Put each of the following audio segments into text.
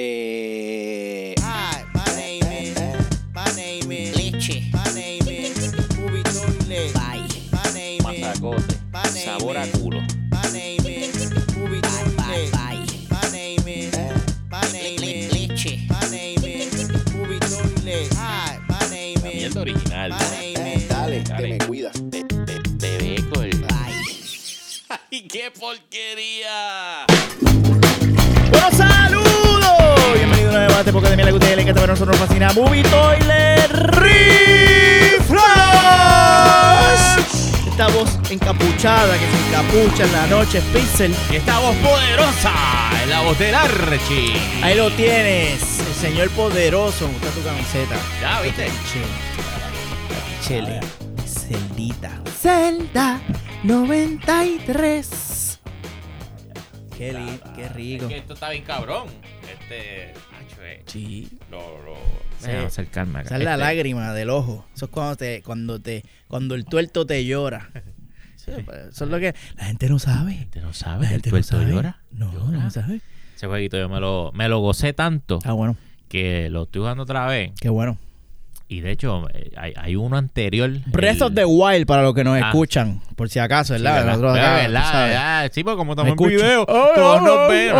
Eh, Hi, my name is, my name is Leche. My name is Movie Toilet. Bye. My name is, Mazacote. my name Sabor a is, culo. my name is Movie Bye, bye, bye. My name is, my name is Leche. My name is Movie Toilet. Hi, my name is, mierda original. my name eh, is. dale, te Dale. me cuidas. De, de, de beco el... Ay. ¡Ay, qué porquería! Debate porque de le encanta, pero a nosotros nos fascina Movie Toilet Refresh. Esta voz encapuchada que se encapucha en la noche, Pixel. Y esta voz poderosa la voz del Archie. Ahí lo tienes, el señor poderoso. Me gusta tu camiseta. Ya, ¿viste? Chele. Celdita. Celda 93. Qué, li- qué rico. Es que esto está bien cabrón. Este... Eh, Sí. Lo, lo... Sí. Déjame acercarme acá. Esa es la Este, lágrima del ojo. Eso es cuando te, cuando te, cuando el tuerto te llora. Sí, pues, Eso es lo que la gente no sabe. ¿Usted no La sabe? ¿El gente no tuerto sabe. llora? No, ¿Llora? no sabe. Ese jueguito yo me lo, me lo gocé tanto Ah, bueno. que lo estoy jugando otra vez. Qué bueno. Y de hecho, eh, hay, hay uno anterior. Breath el- of the Wild para los que nos Ah. escuchan, por si acaso, Sí, ¿verdad? ¿verdad? Nosotros acá, ¿verdad? ¿verdad? sabes. ¿verdad? Sí, porque como estamos en video, todos nos ven.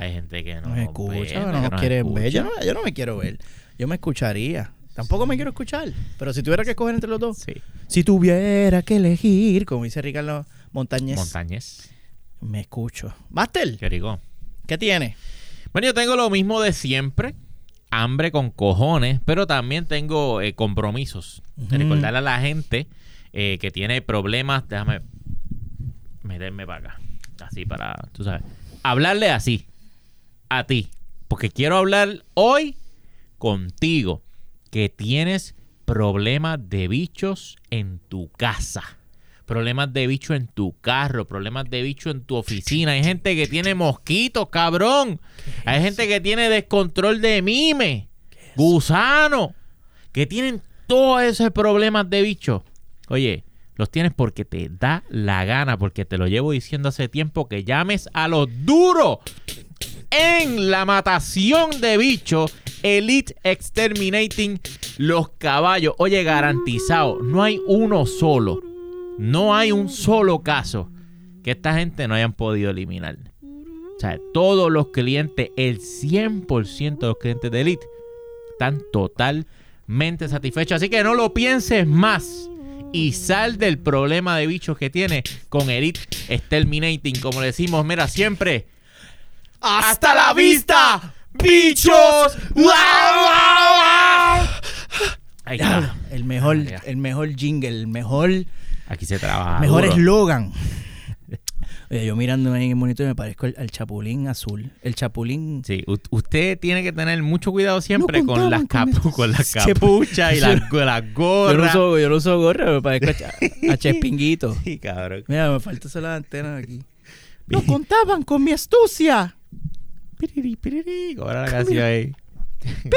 Hay, gente, que no Nos escucha, no nos quiere escucha. ver. Yo no, yo no me quiero ver. Yo me escucharía. Tampoco me quiero escuchar. Pero si tuviera que escoger entre los dos. Sí. Si tuviera que elegir, como dice Ricardo Montañez, Montañez. me escucho. Master, Qué rico. ¿qué tiene? Bueno, yo tengo lo mismo de siempre. Hambre con cojones, pero también tengo eh, compromisos. Recordarle a la gente eh, que tiene problemas. Déjame meterme para acá. Así para, tú sabes. Hablarle así. A ti. Porque quiero hablar hoy contigo. Que tienes problemas de bichos en tu casa. Problemas de bicho en tu carro, problemas de bicho en tu oficina. Hay gente que tiene mosquitos, cabrón. Hay gente que tiene descontrol de mime, gusano, que tienen todos esos problemas de bicho. Oye, los tienes porque te da la gana, porque te lo llevo diciendo hace tiempo que llames a los duros en la matación de bichos. Elite Exterminating los caballos. Oye, garantizado, no hay uno solo. No hay un solo caso que esta gente no hayan podido eliminar. O sea, todos los clientes, el 100% de los clientes de Elite están totalmente satisfechos. Así que no lo pienses más. Y sal del problema de bichos que tiene con Elite Exterminating. Como le decimos, mira, siempre. ¡Hasta la vista! ¡Bichos! Ahí está. El mejor, el mejor jingle, el mejor, Aquí se trabaja. mejor eslogan. Oye, yo mirándome ahí en el monitor me parezco al, al chapulín azul. El chapulín. Sí, u- usted tiene que tener mucho cuidado siempre No con, las con con las capuchas y las, go- las Yo no gorras. uso, yo no uso gorra, me parezco a, a Chespinguito. Sí, cabrón. Mira, me falta solo la antena aquí. No contaban con mi astucia. Piriri, piriri. ¿Cómo era la canción ahí?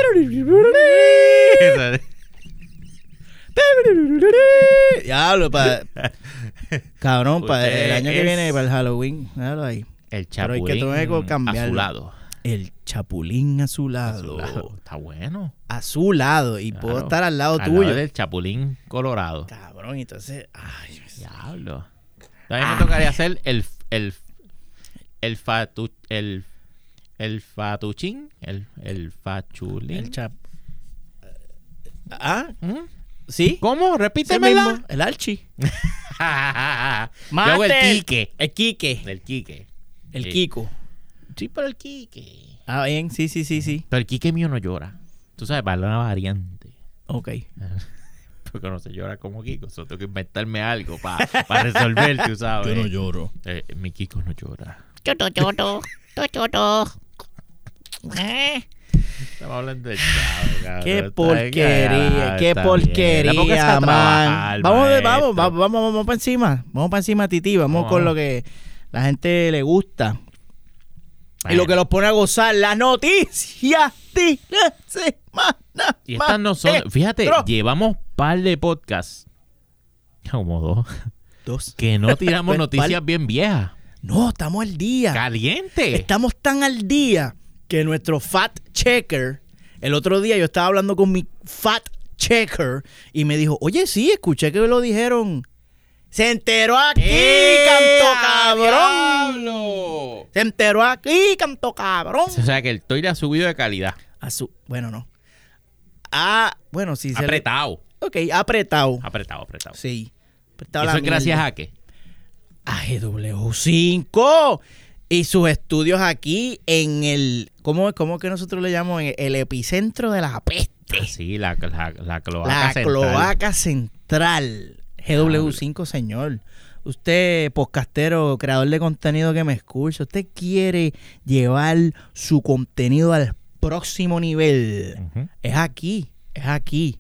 Diablo, para. Cabrón, para el año que viene, para el Halloween. Déjalo ahí. El Pero hay que chapulín tener que cambiarlo. azulado. El chapulín azulado. Azulado. Está bueno. Azulado. Y puedo estar al lado Al tuyo. lado del chapulín colorado. Cabrón, entonces. Ay, Diablo. También me tocaría hacer el el el fatu el el fatuchín, el el fachulín. el chap. Ah, ¿Mm? sí. ¿Cómo? Repítemela. El Archie. Yo hago el. Quique. El Quique. El Quique. El Sí. Kiko. Sí, pero el Quique. Ah, bien, sí, sí, sí, sí. Pero el Quique mío no llora. Tú sabes, para una variante. Ok. Porque no se llora como Kiko. Solo tengo que inventarme algo para resolver, tú sabes. lloro. Eh, mi Kiko no llora. Choto, choto, choto, choto. Eh, Estamos hablando del chavo. Qué porquería, qué porquería, man. Vamos, de- vamos, vamos, vamos, para encima. Vamos para encima, Titi. Vamos con lo que la gente le gusta. Y lo que los pone a gozar, la noticia de la semana. Y estas no son. Fíjate, llevamos par de podcasts. Como dos. Dos. Que no tiramos noticias bien viejas. No, estamos al día. Caliente. Estamos tan al día que nuestro fat checker, el otro día yo estaba hablando con mi fat checker y me dijo, oye, sí, escuché que lo dijeron. Se enteró aquí, ¡Eh, canto cabrón. diablo! Se enteró aquí, canto cabrón. O sea que el toile ha subido de calidad. A su- bueno, no. Ah, bueno, sí. se le- Apretado. Ok, apretado. Apretado, apretado. Sí. Apretado ¿Eso es gracias a qué? a GW5 y sus estudios aquí en el ¿cómo, cómo que nosotros le llamamos? En el epicentro de la peste. Ah, sí, la, la, la cloaca la central. cloaca central. GW5, señor. Usted, podcastero, creador de contenido que me escucha, usted quiere llevar su contenido al próximo nivel. Es aquí, es aquí.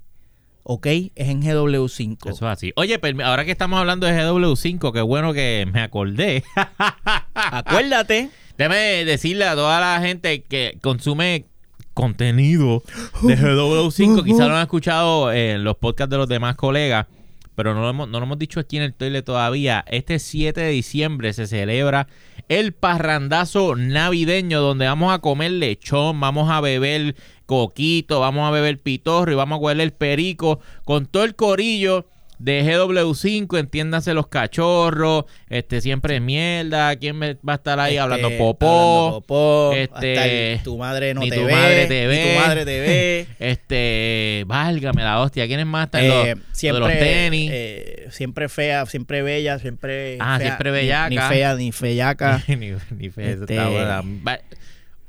¿Ok? Es en GW5. Eso es así. Oye, permi- ahora que estamos hablando de GW5, qué bueno que me acordé. Acuérdate. Déjame decirle a toda la gente que consume contenido de GW5, quizás lo han escuchado en los podcasts de los demás colegas, pero no lo hemos, no lo hemos dicho aquí en el toilet todavía. Este 7 de diciembre se celebra el parrandazo navideño, donde vamos a comer lechón, vamos a beber coquito, vamos a beber pitorro y vamos a huele el perico con todo el corillo de GW5, entiéndase los cachorros, este siempre mierda, quién va a estar ahí Este, hablando popó, hablando popó, este, tu madre no ni te tu ve, madre te ni tu madre te ve. este, válgame la hostia, ¿quiénes más están? Eh, los, siempre, los tenis. eh, siempre fea, siempre bella, siempre. Ah, fea, siempre bellaca. Ni, fea, ni feyaca. ni, ni fe, eso Este- está buena.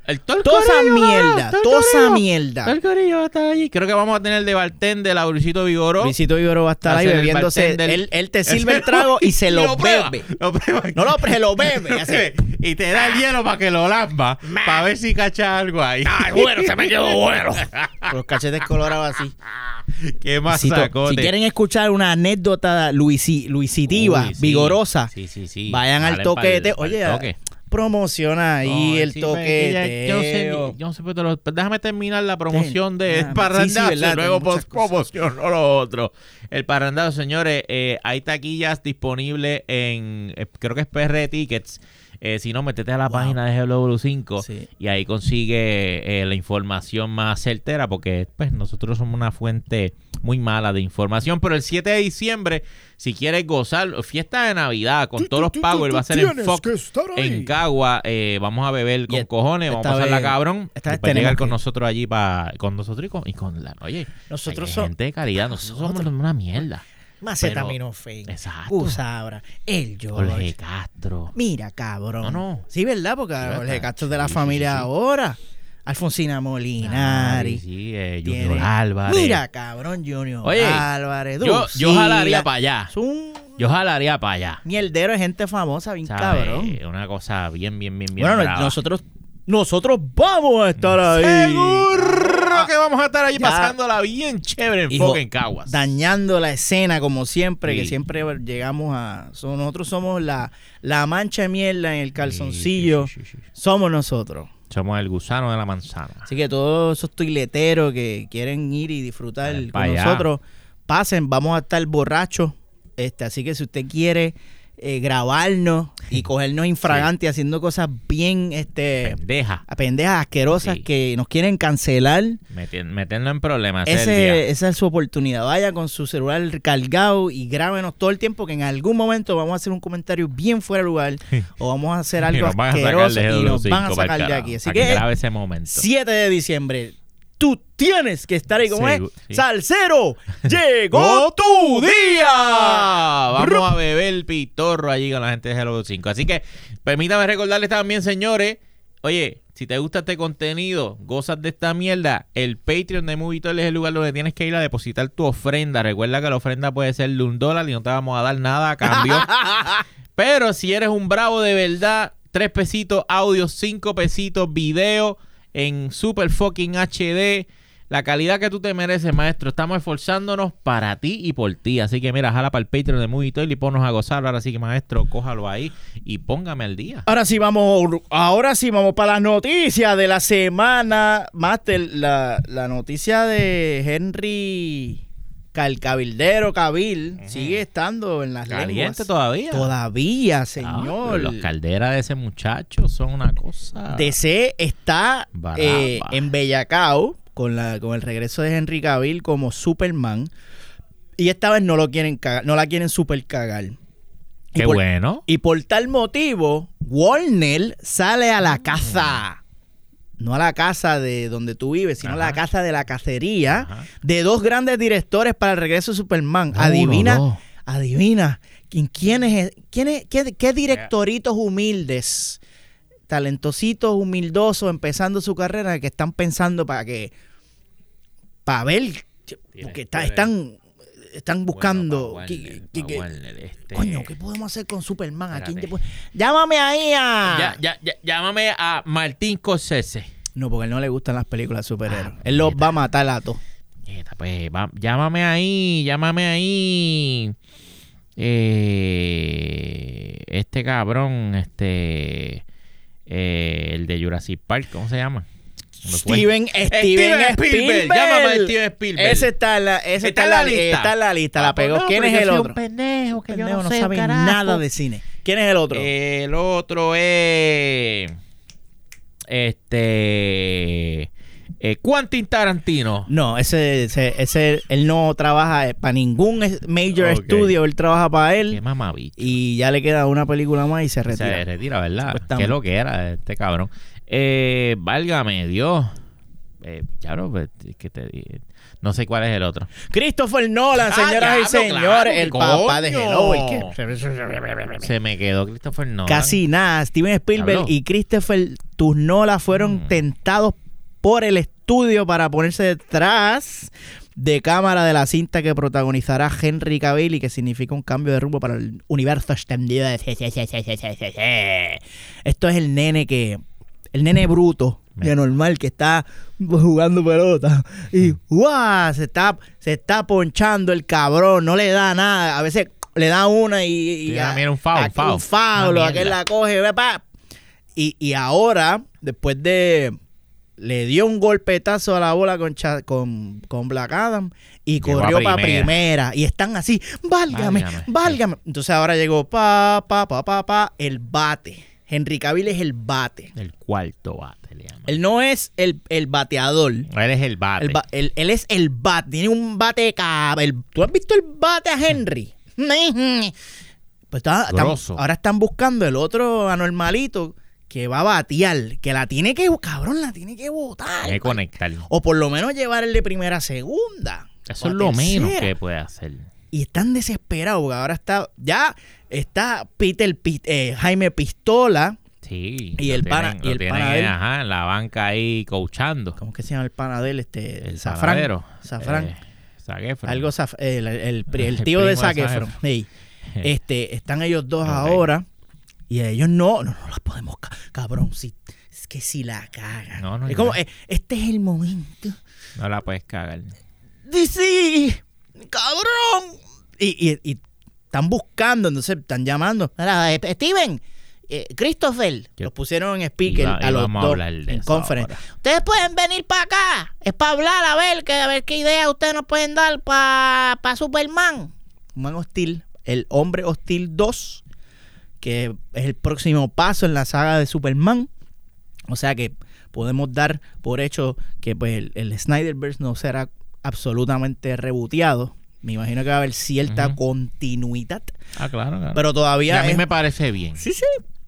El todo el Toda esa mierda, todo el toda esa mierda. Todo el corillo va a estar allí. Creo que vamos a tener de bartender a Luisito Vigoró. Luisito Vigoro va a estar Va a ahí el bebiéndose. Él, él te sirve el trago y se lo bebe. Lo. No lo, se lo bebe. así. y te da el hielo para que lo lamba. Para ver si cacha algo ahí. bueno, se me quedó bueno. Con los cachetes colorados así. Qué más si quieren escuchar una anécdota luisi- luisitiva, Uy, sí. vigorosa, Sí, sí, sí. vayan al toquete. Oye. Promociona ahí el sí, pero es que toquete. ya- Yo sé, yo no sé, pero déjame terminar la promoción de Ah, Parrandazo sí, sí, verdad, y luego tengo muchas post promoción o lo otro. El Parrandazo, señores, eh, hay taquillas disponibles en, eh, creo que es PR Tickets. Eh, si no, métete a la Wow. página de GW5 Sí. y ahí consigue eh, la información más certera porque pues nosotros somos una fuente muy mala de información. Pero el 7 de diciembre, si quieres gozar, fiesta de Navidad con todos los pagos, va a ser en Fox, en Cagua. eh, vamos a beber con Y cojones, vamos a pasarla cabrón. esta vez Después llegar con nosotros allí pa, con nosotros y con, y con la. Oye, Nosotros somos gente de calidad, nosotros, nosotros- somos una mierda. Macetaminofen. Exacto. Usabra. El Jorge George. Castro. Mira, cabrón. No, no. Sí, ¿verdad? Porque Jorge verdad. Castro es de la Sí, familia sí, sí. ahora. Alfonsina Molinari. Sí, sí, eh, tiene- Junior Álvarez. Mira, cabrón, Junior Oye, Álvarez. yo, yo jalaría para allá. Es Yo jalaría para allá. mierdero de gente famosa, bien ¿sabes? cabrón. Una cosa bien, bien, bien, bien. Bueno, brava. nosotros, nosotros vamos a estar ahí. Seguro que vamos a estar ahí Ya. pasándola bien chévere en Hijo, fucking Caguas. Dañando la escena como siempre, que siempre llegamos a... so- nosotros somos la, la mancha de mierda en el calzoncillo. Sí, sí. Somos nosotros. Somos el gusano de la manzana. Así que todos esos toileteros que quieren ir y disfrutar con nosotros, pasen, vamos a estar borrachos. Este, así que si usted quiere eh, grabarnos y cogernos infragante haciendo cosas bien este Pendeja. a pendejas asquerosas Sí. que nos quieren cancelar, Meti- Meternos en problemas. ese esa es su oportunidad. Vaya con su celular cargado y grábenos todo el tiempo que en algún momento vamos a hacer un comentario bien fuera de lugar o vamos a hacer Y algo sacar asqueroso y nos GW5 van a sacar de aquí. Así que que grabe ese momento. 7 de diciembre. Tú tienes que estar ahí como es. Sí. Salsero, llegó ¡Llegó tu día. Vamos a beber pitorro allí con la gente de Hello 5. Así que permítame recordarles también, señores, oye, si te gusta este contenido, gozas de esta mierda, el Patreon de Movitoil es el lugar donde tienes que ir a depositar tu ofrenda. Recuerda que la ofrenda puede ser de un dólar y no te vamos a dar nada a cambio. Pero si eres un bravo de verdad, tres pesitos audio, cinco pesitos video en super fucking HD. La calidad que tú te mereces, maestro. Estamos esforzándonos para ti y por ti. Así que mira, jala para el Patreon de Movie Toil y ponnos a gozar. Ahora sí que, maestro, cójalo ahí y póngame al día. Ahora sí vamos, ahora sí vamos para las noticias de la semana. Master, la, la noticia de Henry el cabildero, Cabil, sigue estando en las Caliente lenguas. todavía. Todavía, Ah, señor. pero los calderas de ese muchacho son una cosa. DC está eh, en Bellacao con, la, con el regreso de Henry Cavill como Superman. Y esta vez no lo quieren cagar, no la quieren super cagar. Y Qué por- bueno. Y por tal motivo, Warner sale a la casa. No a la casa de donde tú vives, sino a la casa de la cacería Ajá. de dos grandes directores para el regreso de Superman. No, adivina, adivina. ¿Quién, quién es, quién es- qué, qué directoritos humildes, talentositos, humildosos, empezando su carrera, que están pensando para que, para ver, porque está- están, están buscando. Bueno, Warner, que- pa' que- Warner, este- Coño, ¿qué podemos hacer con Superman? ¿A quién te puede- Llámame ahí a... Ya, ya, ya, llámame a Martín Corsese. No, porque a él no le gustan las películas de superhéroes. Ah, él los va a matar a todos. Pues, va- llámame ahí, llámame ahí. Eh, este cabrón, este. eh, el de Jurassic Park, ¿cómo se llama? Fue. Steven, Steven Steven Spielberg. Spielberg. Llámame a Steven Spielberg. Ese está en la, ese está en la, lista. Está en la lista, la Ah, pues pegó. no, ¿Quién es el otro? Un pendejo, que Pendejo, yo no, no sé un sabe carajo. nada de cine. ¿Quién es el otro? El otro es. Este. eh, Quentin Tarantino. no, ese, ese, ese- él no trabaja para ningún major Ok. estudio, él trabaja para Qué él mamabicho. y ya le queda una película más y se Se retira. retira, ¿verdad? Supuestamente. Qué lo que era este cabrón. Eh, válgame Dios. Eh, ya no, pues, que te di- No sé cuál es el otro. Christopher Nolan, Ah, señoras y señores, claro, el ¿qué papá de coño? Hello. que- Se me quedó Christopher Nolan. Casi nada. Steven Spielberg y Christopher Nolan fueron Mm. tentados por el estudio para ponerse detrás de cámara de la cinta que protagonizará Henry Cavill y que significa un cambio de rumbo para el universo extendido de Esto es el nene que... El nene bruto, de normal, que está jugando pelota. Y ¡guau! Se está, se está ponchando el cabrón. No le da nada. A veces le da una y... y Sí, ah, mira, un foul, foul. Un foul, aquel la coge, ve, pa. Y, y ahora, después de. Le dio un golpetazo a la bola con, Cha- con, con Black Adam y Llegó a corrió para primera. primera. Y están así, válgame, Válgame. válgame. Entonces ahora llegó pa, pa, pa, pa, pa, el bate. Henry Cavill es el bate. El cuarto bate, le llaman. Él no es el, el bateador. Él es el bate. El ba- él, él es el bate. Tiene un bate el- ¿Tú has visto el bate a Henry? Pues está- Grosso. ahora están buscando el otro anormalito que va a batear. Que la tiene que... Cabrón, la tiene que botar. Tiene que conectar. O por lo menos llevar el de primera a segunda. Eso es lo menos que puede hacer. Y están desesperados porque ahora está... Ya está Peter, eh, Jaime Pistola. Sí. Y el pana- tienen- y el pana de él. Ajá, en la banca ahí coachando. ¿Cómo que se llama el pana de él? Este, El Safran. Safran. Eh. Algo el, el, el tío de primo de Zac Zac Efron. Efron. Sí. Este, están ellos dos ahora y ellos no, no, no las podemos, ca- cabrón, si, es que si la cagan. No, no, es como, eh, este es el momento. No la puedes cagar. DC, cabrón. Y, y, y están buscando, entonces están llamando. Mira, eh, Steven, eh, Christopher, los pusieron en speaker Iba- a los a dos en conference. ahora. Ustedes pueden venir para acá. Es para hablar, a ver, que, a ver qué idea ustedes nos pueden dar para pa Superman. Man Hostil, el Hombre Hostil 2, que es el próximo paso en la saga de Superman. O sea que podemos dar por hecho que pues, el, el Snyderverse no será absolutamente reboteado. Me imagino que va a haber cierta continuidad. Ah, claro, claro. Pero Y todavía... a mí es- me parece bien. Sí, sí.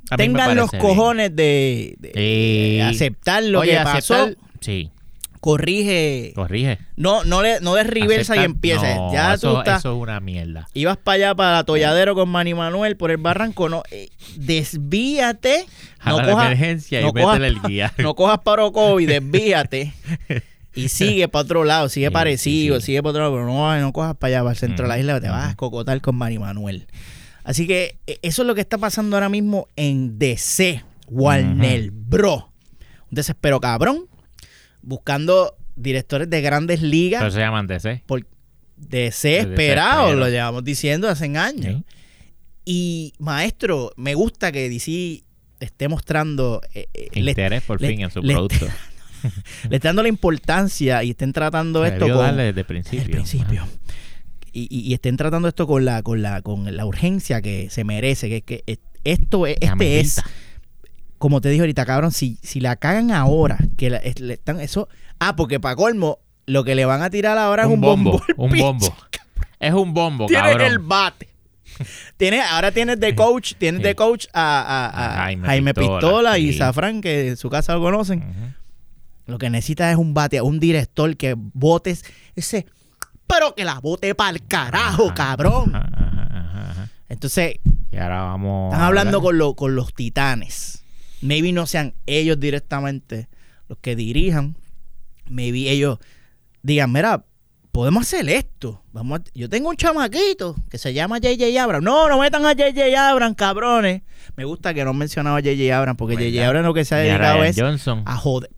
A Tengan los cojones de, de- Sí. de aceptar lo Oye, que pasó. aceptar- Sí, Corrige. corrige. No, no le, no des reversa y. No, ya eso, tú estás. eso es una mierda. Ibas para allá para Atolladero con Manny Manuel por el barranco. No, eh, desvíate. A no la cojas- emergencia no y métele el cojas- guía. No cojas para Orocovi, desvíate. y sigue para otro lado, sigue Sí, parecido, sí, sí. sigue para otro lado, pero no, no cojas para allá, para el centro de la isla, te vas a cocotar con Manny Manuel. Así que eh, eso es lo que está pasando ahora mismo en DC, Warner Bro. Un desespero cabrón, buscando directores de grandes ligas. Pero se llaman DC. por desesperado, Desespero. lo llevamos diciendo hace años. Y maestro, me gusta que DC esté mostrando, eh, eh, le, Interés por le- fin en su producto. le está dando la importancia y estén tratando esto con darle desde el desde principio. el principio. y, y- y estén tratando esto con la, con la, con la urgencia que se merece, que, que es- esto es, este es, como te dije ahorita, cabrón, si, si la cagan ahora, que la- le están, eso, ah, porque para colmo, lo que le van a tirar ahora es un bombo. un bombo. Es un bombo, Tienes cabrón. el bate. Tienes, ahora tienes de coach, tienes de coach a, a- a A Jaime Jaime, Pistola, Pistola, y sí. Zafran, que en su casa lo conocen. Lo que necesitas es un bate, un director que botes ese. Pero que la bote para el carajo, Ajá, cabrón. ajá, ajá. Entonces, Y ahora vamos. están hablando con, lo- con los titanes. Maybe no sean ellos directamente los que dirijan. Maybe ellos digan, mira, podemos hacer esto. Vamos a- Yo tengo un chamaquito que se llama J.J. Abrams. No, no metan a J.J. Abrams, cabrones. Me gusta que no han mencionado a J.J. Abrams porque. J.J. Abrams lo que se ha dedicado es Johnson. a joder.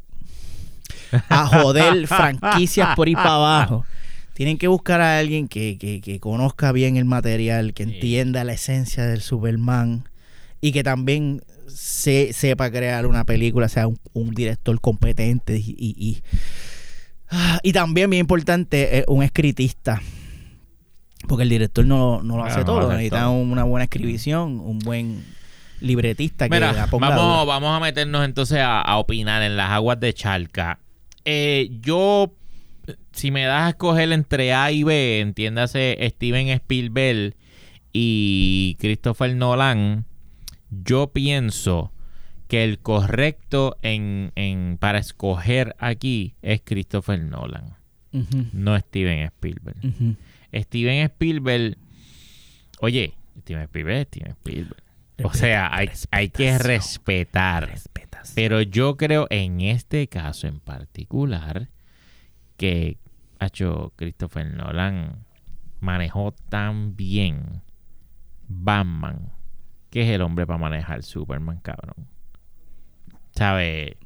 A joder franquicias por ahí para abajo. Tienen que buscar a alguien que, que- que conozca bien el material, que Sí. entienda la esencia del Superman y que también se- sepa crear una película, sea un, un director competente y, y, y- ah, y también, bien importante, eh, un escritista. Porque el director no, no lo Claro, hace no todo. lo hace Necesita todo. una buena escribición, un buen libretista que Mira, vamos, vamos a meternos entonces a, a opinar en las aguas de Charca. Eh, yo, si me das a escoger entre A y B, entiéndase Steven Spielberg y Christopher Nolan, yo pienso que el correcto en, en- para escoger aquí es Christopher Nolan, no Steven Spielberg. Steven Spielberg, oye, Steven Spielberg, Steven Spielberg. O sea, hay, hay que respetar. Respetas. Pero yo creo en este caso en particular que ha hecho Christopher Nolan manejó tan bien Batman que es el hombre para manejar Superman, cabrón. ¿Sabe?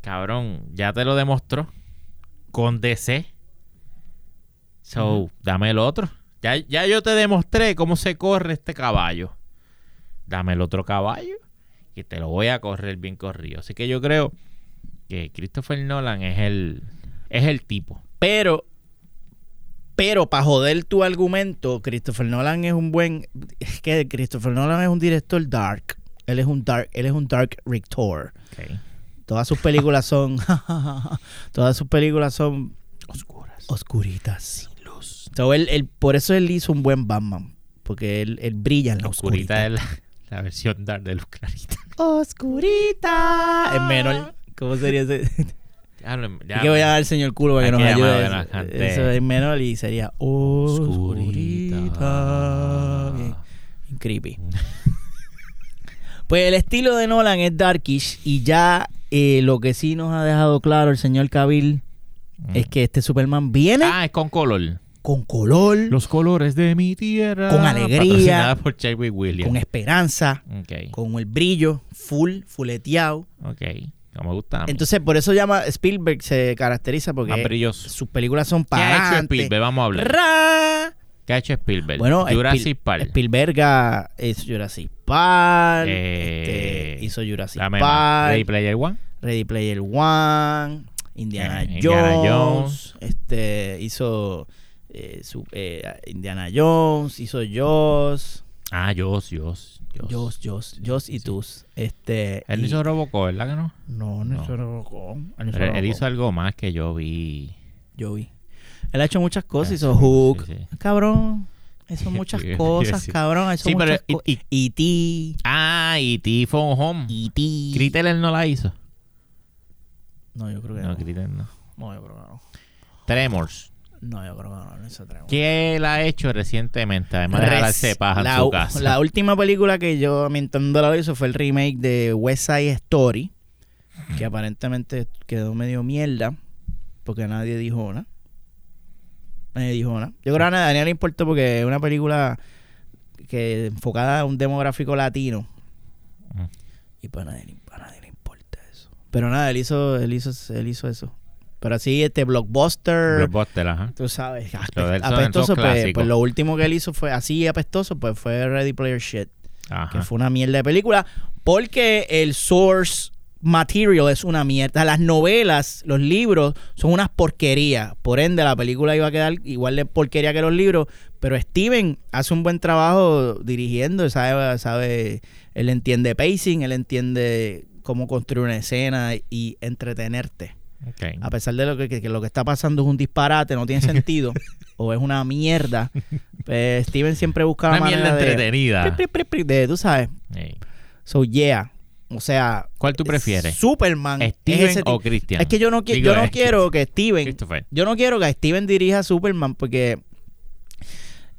Cabrón, ya te lo demostró con DC. So, dame el otro. Ya, ya yo te demostré cómo se corre este caballo. Dame el otro caballo y te lo voy a correr bien corrido. Así que yo creo que Christopher Nolan es el, es el tipo. Pero, pero para joder tu argumento, Christopher Nolan es un buen. Es que Christopher Nolan es un director dark. Él es un dark, él es un dark rector. Todas sus películas son. todas sus películas son Oscuras. oscuritas. Sin luz. So, él, él- por eso él hizo un buen Batman. Porque él, él brilla en la Oscurita oscuridad. La, versión dark de Luz Clarita. Oscurita. Es menor. ¿Cómo sería ese? Ya lo- ya que voy a me- dar al señor culo para que nos ayude. Eso- es menor y sería oscurita. Bien, bien creepy. Pues el estilo de Nolan es darkish y ya eh, lo que sí nos ha dejado claro el señor Cavill es que este Superman viene Ah, es con color. Con color, Los colores de mi tierra. Con alegría. Por Williams. con esperanza, con el brillo full, fuleteado. ok. No me gusta. Entonces por eso llama Spielberg se caracteriza porque sus películas son ¿Qué ha hecho para Spielberg? Vamos a hablar. Ra. ¿Qué ha hecho Spielberg? Bueno, Jurassic Spiel- Park. Spielberg es Jurassic Park. Eh, este, hizo Jurassic más. Park. Ready Player One. Ready Player One. Indiana, Eh, Jones, Indiana Jones. Este hizo eh, su- eh, Indiana Jones. Hizo Jaws. Ah, Joss, Joss. Joss. Jaws, Jaws y Tus. Este. Él y- hizo Robocop, ¿verdad que no? No, no, No. hizo Robocop. Él hizo Pero él hizo algo más que yo vi. Yo vi. Él ha hecho muchas cosas. Ah, Hizo sí, Hook. sí, sí. Cabrón. Hizo muchas Sí, cosas, sí. cabrón. Hizo Sí, pero y- co- y- E.T. Ah, y T Phone Home. E.T. Critter él no la hizo. No, yo creo que No, no. Critter no. No, yo creo que no. Tremors. No, yo creo que no. no hizo Tremors. ¿Qué él ha hecho recientemente? Además de jalarse paja la, en su casa. la última película que yo, a mi entender, la hizo fue el remake de West Side Story, que aparentemente quedó medio mierda, porque nadie dijo nada. Nadie dijo nada. Yo creo que a nadie le importó porque es una película que enfocada a un demográfico latino. Y pues a nadie, le- a nadie le importa eso. Pero nada, él hizo, él hizo, él hizo eso. Pero así, este blockbuster. Blockbuster, ajá. Tú sabes, son apestoso, pues, pues lo último que él hizo fue así apestoso, pues fue Ready Player Shit, Ajá. que fue una mierda de película, porque el source material es una mierda. Las novelas, los libros son unas porquerías. Por ende, la película iba a quedar igual de porquería que los libros. Pero Steven hace un buen trabajo dirigiendo. Sabe, sabe, él entiende pacing, él entiende cómo construir una escena y entretenerte. A pesar de lo que, lo que está pasando es un disparate, no tiene sentido, o es una mierda, pues Steven siempre busca la Una mierda manera de, entretenida. pri, pri, pri, de- tú sabes. Ey. So, yeah. O sea, ¿Cuál tú prefieres? Superman. ¿Steven o ti- Christian? Es que yo no, qui- Digo, yo no quiero que Steven. Yo no quiero que Steven dirija a Superman porque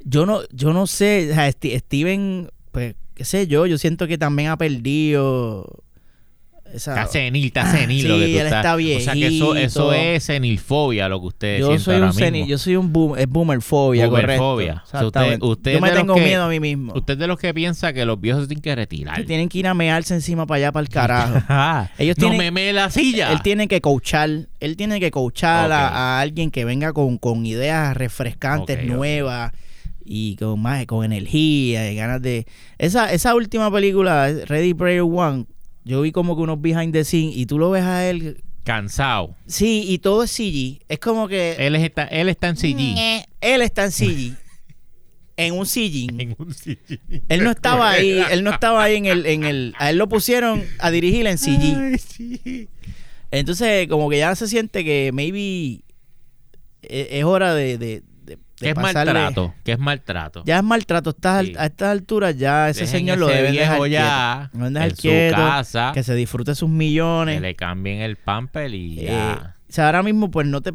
yo no, yo no sé. o sea, Steven, pues, qué sé yo, yo siento que también ha perdido. Esa, Está senil, está senil Sí, lo que tú él estás. está O sea que eso, eso es senilfobia lo que usted yo soy ahora un seni- mismo. yo soy un boom, es boomerfobia, Boomerfobia. correcto. O sea, usted- usted yo me de los tengo que- miedo a mí mismo. Usted es de los que piensa que los viejos tienen que retirar. Que tienen que ir a mearse encima para allá para el carajo. Ellos no tienen- me la silla. Él tiene que coachar, él tiene que coachar a- alguien que venga con, con ideas refrescantes, nuevas y con más con energía y ganas de esa esa última película Ready Player One, yo vi como que unos behind the scenes y tú lo ves a él, Cansado. sí, y todo es CG, es como que Él está, él está en CG. eh, él está en CG. En un sillín. En un CG. Él no estaba ahí, él no estaba ahí en el, en el, a él lo pusieron a dirigir en CG. Ay, sí. Entonces, como que ya se siente que maybe e- es hora de, de, Que es pasarle- maltrato. Que es maltrato. Ya es maltrato. Estás al- a estas alturas ya ese Dejen señor lo ese deben dejar quieto. ya dejar en su quieto, casa. Que se disfrute sus Que millones. le cambien el pamper y Eh, ya. o sea, ahora mismo pues no te...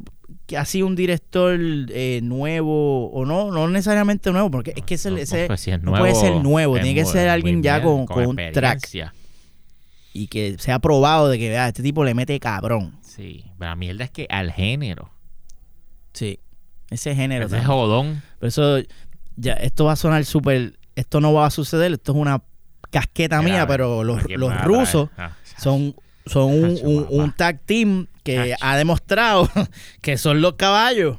Que así un director eh, nuevo o no, no necesariamente nuevo, porque es que ese, No, ese pues, si es no puede ser nuevo, tiene que ser alguien ya con, con un track y que sea probado de que vea, este tipo le mete cabrón. Sí, pero la mierda es que al género. Sí, ese género. Ese también. jodón. Por eso, ya, esto va a sonar súper. Esto no va a suceder. Esto es una casqueta mía, pero los, ¿quién los rusos? Ah, son, son un, un- tag team que Chacho. ha demostrado que son los caballos.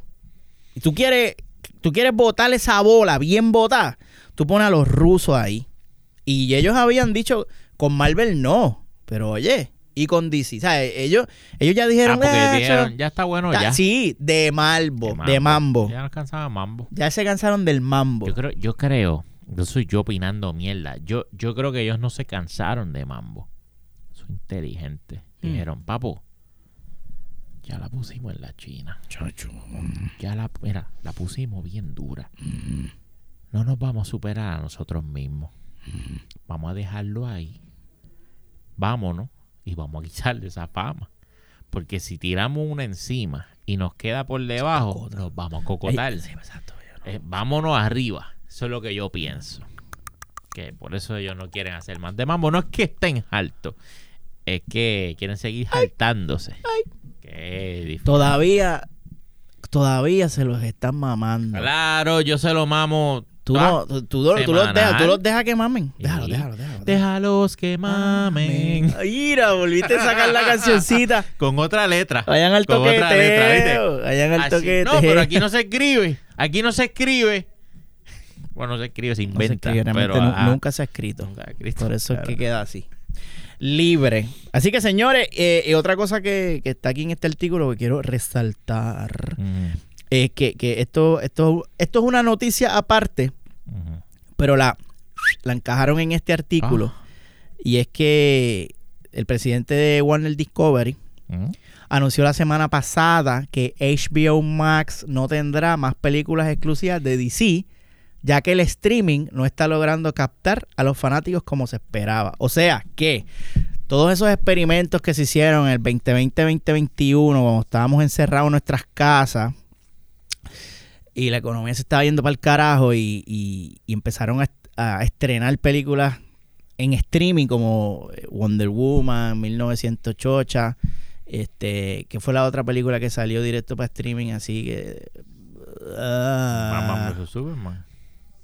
Y tú quieres, tú quieres botar esa bola bien botada, tú pones a los rusos ahí. Y ellos habían dicho, con Marvel no, pero oye, y con DC, ¿sabes? Ellos, ellos ya Ah, dijeron, porque "Eh, dijeron, eso- ya está bueno ya. Sí, de Malbo, de mambo. Ya no alcanzaba mambo. Ya se cansaron del mambo. Yo creo, yo creo, yo soy yo opinando mierda. Yo, yo creo que ellos no se cansaron de mambo. Son inteligentes. Mm. Dijeron, papo, ya la pusimos en la China. Ya la, mira, la pusimos bien dura. No nos vamos a superar a nosotros mismos. Vamos a dejarlo ahí. Vámonos y vamos a quitarle esa fama. Porque si tiramos una encima y nos queda por debajo, nos vamos a cocotar. Ey, sí, exacto, yo no- Eh, vámonos arriba. Eso es lo que yo pienso. Que por eso ellos no quieren hacer más de mambo. No es que estén altos. Es que quieren seguir saltándose. Qué difícil. Todavía, todavía se los están mamando. Claro, yo se lo mamo. Tú, Ah, no, tú, tú lo- tú los dejas, tú los dejas que mamen. Déjalo, déjalo, déjalo. Déjalos que mamen. Mira, volviste a sacar la cancioncita. Con otra letra. Vayan al Con otra letra, ¿viste? Vayan al Así. toqueteo. No, pero aquí no se escribe. Aquí no se escribe. Bueno, no se escribe, se No se inventa. escribe, pero, nunca se ha escrito. Nunca escrito, Por eso es que queda así. Libre. Así que, señores, eh, y otra cosa que, que está aquí en este artículo que quiero resaltar Mm, es que, que esto, esto, esto es una noticia aparte, pero la, la encajaron en este artículo. Ah. Y es que el presidente de Warner Discovery anunció la semana pasada que HBO Max no tendrá más películas exclusivas de DC, ya que el streaming no está logrando captar a los fanáticos como se esperaba. O sea que todos esos experimentos que se hicieron en el 2020-2021, cuando estábamos encerrados en nuestras casas y la economía se estaba yendo para el carajo y, y- y empezaron a, a estrenar películas en streaming como eh, Wonder Woman, 1908, este, que fue la otra película que salió directo para streaming, así que... ah, Batman vs Superman.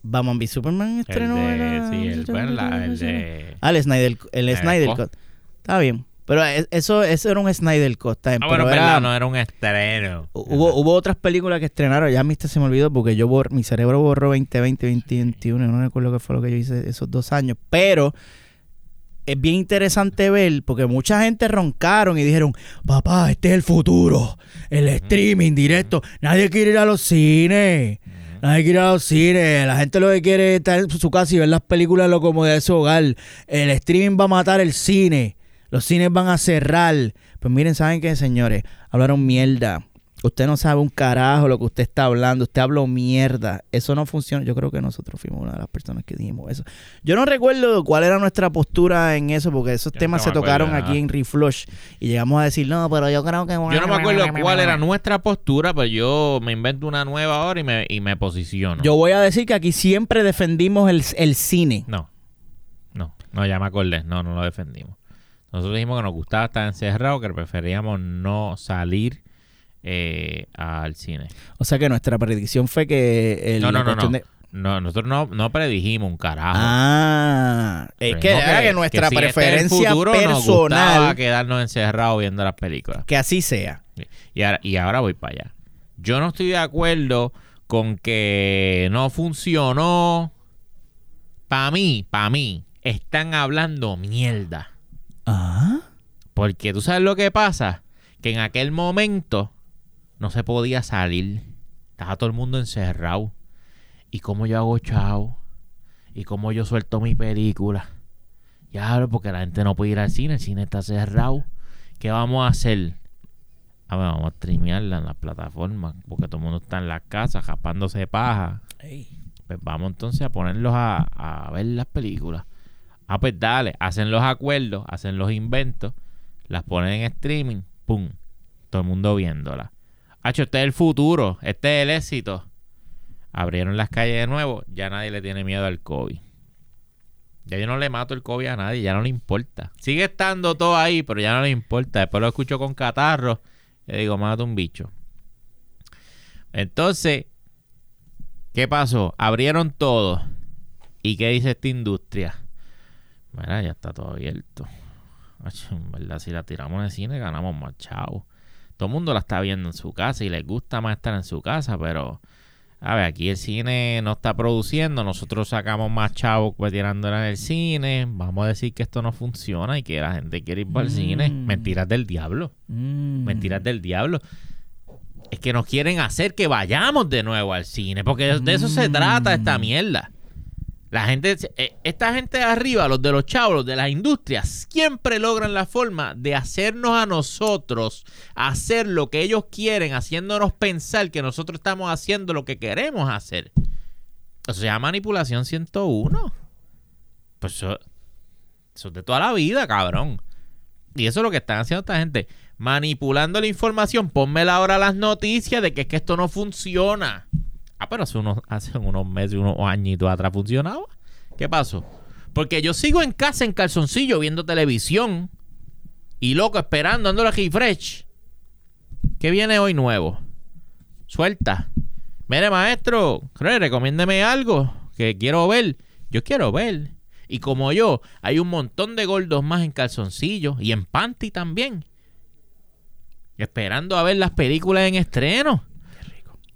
Batman v Superman El estrenó de, la- sí, el, la- el de... Ah, el Snyder, el Snyder. Cut. Está bien. Pero es- eso, eso era un Snyder Cut, bien, Ah, bueno, pero verdad, era- no era un estreno. Hubo, hubo otras películas que estrenaron, ya a mí se me olvidó porque yo bor- mi cerebro borró 2020, 2021, no recuerdo qué fue lo que yo hice esos dos años, pero es bien interesante ver, porque mucha gente roncaron y dijeron, papá, este es el futuro, el streaming directo, nadie quiere ir a los cines. Nadie quiere ir a los cines. La gente lo que quiere es estar en su casa y ver las películas la comodidad de su hogar. El streaming va a matar el cine. Los cines van a cerrar. Pues miren, ¿saben qué, señores? Hablaron mierda. Usted no sabe un carajo lo que usted está hablando. Usted habló mierda. Eso no funciona. Yo creo que nosotros fuimos una de las personas que dijimos eso. Yo no recuerdo cuál era nuestra postura en eso, porque esos Yo temas no se acuerdo tocaron aquí en Reflush. Y llegamos a decir, no, pero yo creo que... Yo no me acuerdo cuál era nuestra postura, pero yo me invento una nueva ahora y me, y me posiciono. Yo voy a decir que aquí siempre defendimos el, el cine. No, no, no, ya me acordé. No, no lo defendimos. Nosotros dijimos que nos gustaba estar encerrado, que preferíamos no salir eh, al cine. O sea que nuestra predicción fue que... el- no, no, no, no. de- No, nosotros no, no predijimos un carajo. Ah, es que, era que nuestra si este preferencia futuro, Nos gustaba personal, quedarnos encerrados viendo las películas. que así sea. Y ahora, y ahora voy para allá. Yo no estoy de acuerdo con que no funcionó. Para mí, para mí, están hablando mierda. Ah, Porque tú sabes lo que pasa. Que en aquel momento no se podía salir. Estaba todo el mundo encerrado. ¿Y cómo yo hago chao? ¿Y cómo yo suelto mi película? Ya, porque la gente no puede ir al cine. El cine está cerrado. ¿Qué vamos a hacer? A ver, vamos a streamearla en las plataformas. Porque todo el mundo está en las casas, japándose paja. Pues vamos entonces a ponerlos a, a ver las películas. Ah, pues dale, hacen los acuerdos, hacen los inventos, las ponen en streaming, ¡pum! Todo el mundo viéndola. Hacho, este es el futuro, este es el éxito. Abrieron las calles de nuevo, ya nadie le tiene miedo al COVID. Ya yo no le mato el COVID a nadie, ya no le importa. Sigue estando todo ahí, pero ya no le importa. Después lo escucho con catarro, le digo, mata un bicho. Entonces, ¿qué pasó? Abrieron todo. ¿Y qué dice esta industria? Mira, ya está todo abierto. En verdad, si la tiramos en el cine, ganamos más chavo. Todo el mundo la está viendo en su casa y les gusta más estar en su casa, pero a ver, aquí el cine no está produciendo, nosotros sacamos más chavos pues tirándola en el cine, vamos a decir que esto no funciona y que la gente quiere ir para el cine. Mm. Mentiras del diablo, mm. mentiras del diablo. Es que nos quieren hacer que vayamos de nuevo al cine, porque de- de eso se trata esta mierda. La gente, eh, esta gente de arriba, los de los chavos, los de las industrias, siempre logran la forma de hacernos a nosotros hacer lo que ellos quieren, haciéndonos pensar que nosotros estamos haciendo lo que queremos hacer. Eso se llama manipulación 101. Pues eso, eso es de toda la vida, cabrón. Y eso es lo que están haciendo esta gente. Manipulando la información. Pónmela ahora las noticias de que es que esto no funciona. Ah, pero hace unos, hace unos meses, unos añitos atrás funcionaba. ¿Qué pasó? Porque yo sigo en casa en calzoncillo viendo televisión. Y loco, esperando, dándole refresh. ¿Qué viene hoy nuevo? Suelta. Mire, maestro, recomiéndeme algo que quiero ver. Yo quiero ver. Y como yo, hay un montón de gordos más en calzoncillo y en panty también. Esperando a ver las películas en estreno.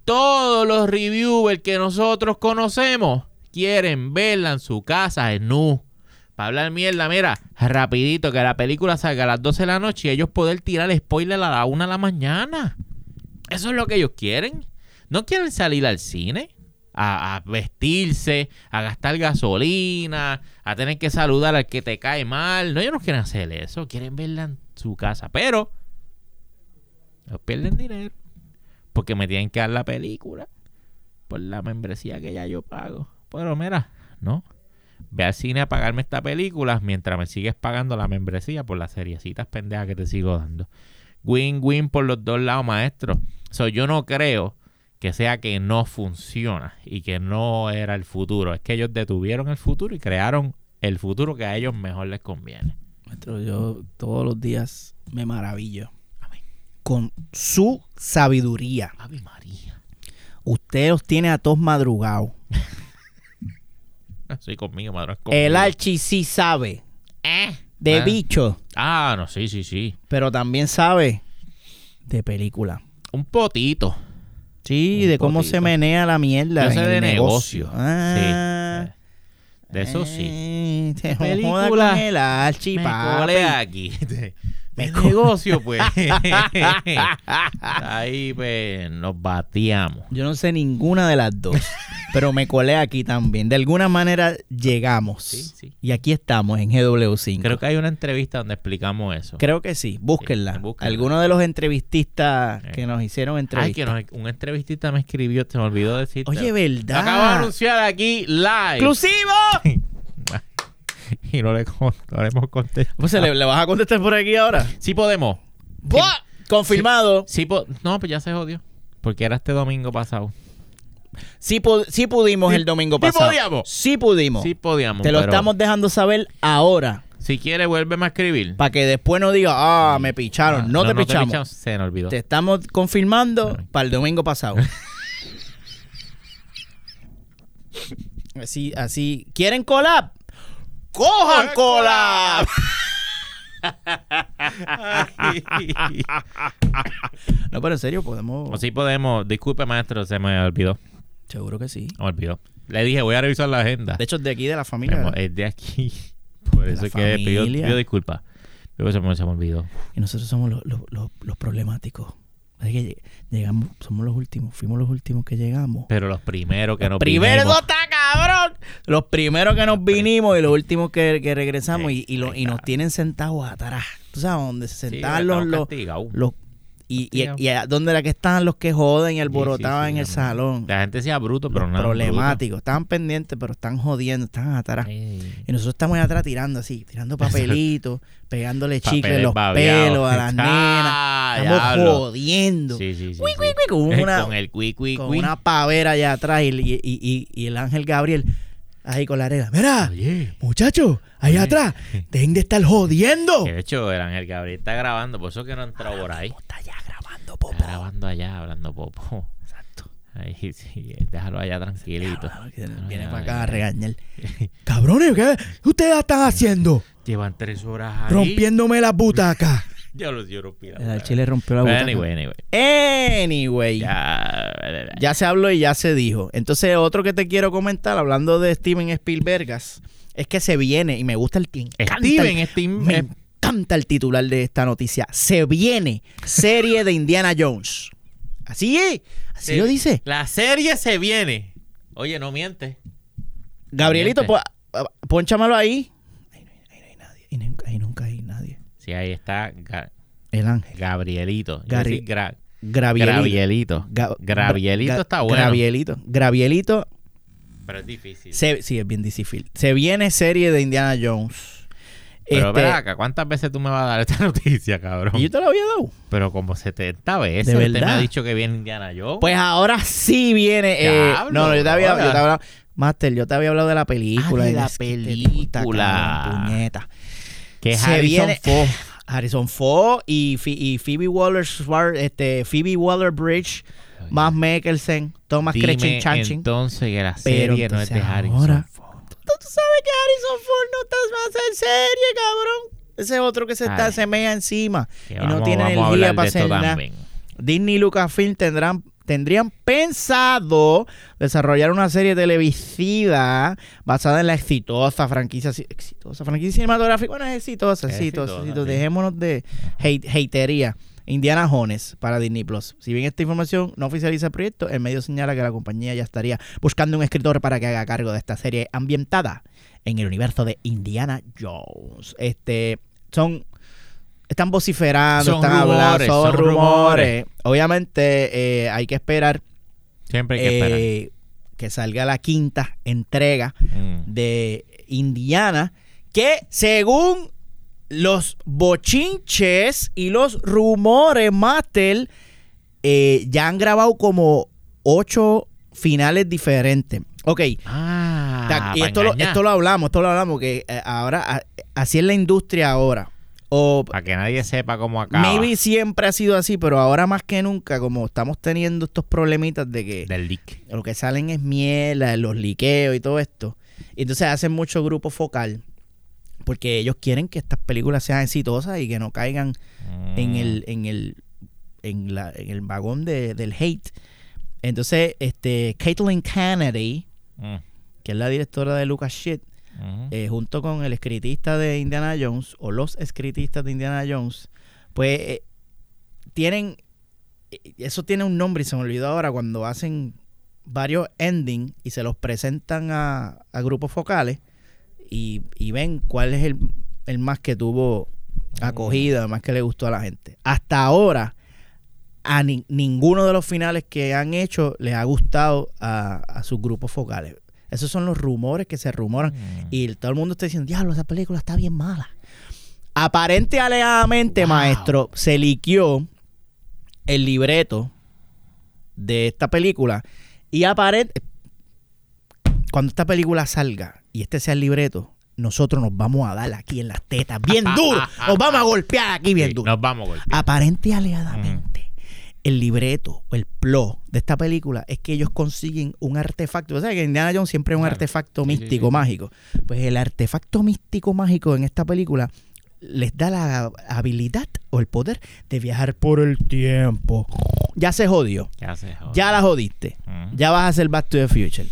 Todos los reviewers que nosotros conocemos quieren verla en su casa en nu. Para hablar mierda, mira, rapidito, que la película salga a las 12 de la noche y ellos poder tirar spoiler a la 1 de la mañana. Eso es lo que ellos quieren. No quieren salir al cine a, vestirse, a gastar gasolina, a tener que saludar al que te cae mal. No, ellos no quieren hacer eso. Quieren verla en su casa. Pero pierden dinero porque me tienen que dar la película por la membresía que ya yo pago. Pero mira, no. Ve al cine a pagarme esta película mientras me sigues pagando la membresía por las seriecitas pendejas que te sigo dando. Win-win por los dos lados, maestro. So, yo no creo que sea que no funciona y que no era el futuro. Es que ellos detuvieron el futuro y crearon el futuro que a ellos mejor les conviene. Maestro, yo todos los días me maravillo Amén. con su sabiduría. Ave María. Usted los tiene a todos madrugados. Soy conmigo, conmigo. El Archie sí sabe Eh. de Ah. bicho, Ah, no, sí, sí, sí. pero también sabe de película. Un potito. Sí, Un de cómo se menea la mierda. Yo sé en de el negocio. Ah, Sí. De eso sí. Eh, te Película. con el Archie, Me aquí. Me negocio, pues. Ahí, pues, nos batíamos. Yo no sé ninguna de las dos, pero me colé aquí también. De alguna manera llegamos. Sí, sí. Y aquí estamos en GW5. Creo que hay una entrevista donde explicamos eso. Creo que sí, búsquenla. Sí, búsquenla. Algunos de los entrevististas Eh. que nos hicieron Ay, entrevistas. que nos- un entrevistista me escribió, se me olvidó decir. Oye, ¿verdad? acabo de anunciar aquí live. ¡Exclusivo! y no le, con- no le hemos contestado. Pues, ¿le, le vas a contestar por aquí ahora? Sí podemos. ¡Buah! Confirmado. Sí po- no, pues ya se jodió. Porque era este domingo pasado. Sí, pu- sí pudimos Sí- el domingo sí pasado. podíamos. Sí pudimos. Sí podíamos. Te lo pero estamos dejando saber ahora. Si quiere, vuélveme a escribir. Para que después no diga, ah, me picharon. Ah, no, te pichamos. Se me olvidó. Te estamos confirmando para el domingo pasado. así, así. ¿Quieren collab? ¡Cojan collab! No, pero en serio, podemos. sí podemos. Disculpe, maestro, se me olvidó. Seguro que sí. Me olvidó. Le dije, voy a revisar la agenda. De hecho, es de aquí, de la familia. Es de aquí. Por De eso es que pidió, familia. pidió disculpas. Pero se me, se me olvidó. Y nosotros somos los, los- los- los problemáticos. Es que lleg- llegamos, somos los últimos, fuimos los últimos que llegamos. Pero los primeros que nos Primero vinimos- cabrón. Los primeros que nos vinimos y los últimos que, que regresamos y, y, lo- y nos tienen sentados atrás. ¿Tú sabes dónde se Sí, sentaban los- y, y, y a- donde era que estaban los que joden y alborotaban sí, sí, en el salón. La gente decía bruto, pero no. problemáticos. Estaban pendientes, pero están jodiendo, están atrás. Y nosotros estamos ahí atrás tirando así, tirando papelitos, pegándole chicle los babeados. pelos a las nenas. Ah, Estamos diablo. jodiendo. Sí, sí, sí. Con una- Con el con una pavera allá atrás y- y- y el ángel Gabriel ahí con la arena. Mira, Oye. muchachos, allá Oye. atrás, dejen de estar jodiendo. Que de hecho, el Ángel Gabriel está grabando, por eso que no ha entrado por ahí. Está ya grabando, Está popo. grabando allá, hablando popo. Exacto. Ahí sí, déjalo allá tranquilito. Viene para acá a regañar. Cabrones, ¿qué ustedes están haciendo? Llevan tres horas ahí. Rompiéndome las butacas. Yo los la El boca. chile rompió la butaca. Anyway, anyway. Anyway. Ya. Ya se habló y ya se dijo. Entonces, otro que te quiero comentar, hablando de Steven Spielbergas, es que se viene, y me gusta el encanta Steven, el- Steven. Me encanta el titular de esta noticia. Se viene serie de Indiana Jones. Así es, así se- lo dice. La serie se viene. Oye, no miente. Gabrielito, Miente. po- ah, pónchamelo ahí. Ahí no hay, ahí no hay nadie. Ahí, nunca- ahí nunca hay nadie. Sí, ahí está Ga- El ángel. Gabrielito. Gra- Gravielito. Gravielito. Gravielito está bueno. Gravielito. Gravielito Pero es difícil. Se- sí, es bien difícil. Se viene serie de Indiana Jones. Pero Este, acá, ¿cuántas veces tú me vas a dar esta noticia, cabrón? y yo te lo había dado. Pero como 70 veces. ¿De Usted me verdad? ha dicho que viene Indiana Jones. Pues ahora sí viene. eh, no, no, yo te había, yo te había Master, yo te había hablado de la película. Ah, de y la es que te gusta, película. puñeta. Que se Harrison viene- Ford. Harrison Ford y, y Phoebe Waller este, Phoebe Waller Bridge, más Mikkelsen, Thomas Kretchen Chanchin. entonces que la Pero serie no es de Harrison ahora- Ford. Tú, tú sabes que Harrison Ford no está a hacer serie, cabrón. Ese otro que se está Ay. se mea encima Que y vamos, no tiene energía para hacer nada. Disney y Lucasfilm tendrán, tendrían pensado desarrollar una serie televisiva basada en la exitosa franquicia exitosa franquicia cinematográfica. Bueno, es exitosa, Es exitosa, exitosa. Dejémonos de hate, hatería. Indiana Jones para Disney Plus. Si bien esta información no oficializa el proyecto, el medio señala que la compañía ya estaría buscando un escritor para que haga cargo de esta serie ambientada en el universo de Indiana Jones. Este son están vociferando, Son están hablando, son, son rumores. rumores. Obviamente eh, hay que esperar, Siempre hay que esperar. eh, que salga la quinta entrega Mm. de Indiana, que según los bochinches y los rumores, Mattel, eh, ya han grabado como ocho finales diferentes. Ok, Ah, y esto lo, esto lo hablamos, esto lo hablamos, que ahora así es la industria ahora. O Para que nadie sepa cómo acaba. maybe siempre ha sido así, pero ahora más que nunca, como estamos teniendo estos problemitas de que Del leak. lo que salen es miel, los liqueos y todo esto. Y entonces hacen mucho grupo focal porque ellos quieren que estas películas sean exitosas y que no caigan en Mm. el en el en, la- en el vagón de- del hate. Entonces, este Caitlin Kennedy, Mm. que es la directora de Lucas Shit, Eh, junto con el escritista de Indiana Jones o los escritistas de Indiana Jones, pues eh, tienen, eh, eso tiene un nombre y se me olvidó ahora cuando hacen varios endings y se los presentan a, a grupos focales y, y ven cuál es el, el más que tuvo acogida, el más que le gustó a la gente. Hasta ahora, a ni- ninguno de los finales que han hecho les ha gustado a, a sus grupos focales. Esos son los rumores que se rumoran. Mm. Y todo el mundo está diciendo, diablo, esa película está bien mala. Aparente y alegadamente, Wow. maestro, se liquió el libreto de esta película. Y aparente, cuando esta película salga y este sea el libreto, nosotros nos vamos a dar aquí en las tetas bien duro. Nos vamos a golpear aquí bien Sí, duro. Nos vamos a golpear. Aparente y alegadamente, el libreto o el plot de esta película es que ellos consiguen un artefacto. O sea, que Indiana Jones siempre es un Claro. artefacto sí, místico, sí. mágico. Pues el artefacto místico mágico en esta película les da la habilidad o el poder de viajar por el tiempo. Ya se jodió. Ya se jodió. Ya la jodiste. Ya vas a hacer Back to the Future.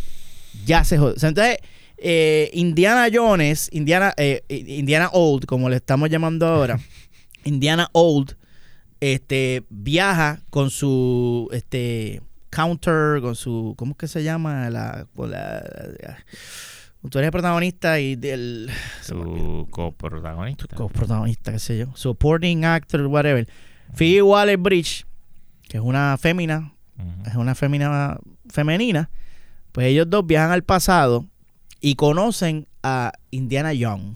Ya se jodió. O sea, entonces, eh, Indiana Jones, Indiana, eh, Indiana Old, como le estamos llamando ahora, Indiana Old, este, viaja con su este counter, con su, ¿cómo es que se llama? La, con la, tú eres el protagonista y del. Su coprotagonista. coprotagonista, qué sé yo, supporting actor, whatever. Phoebe Waller-Bridge, que es una fémina, es una fémina femenina, pues ellos dos viajan al pasado y conocen a Indiana Young.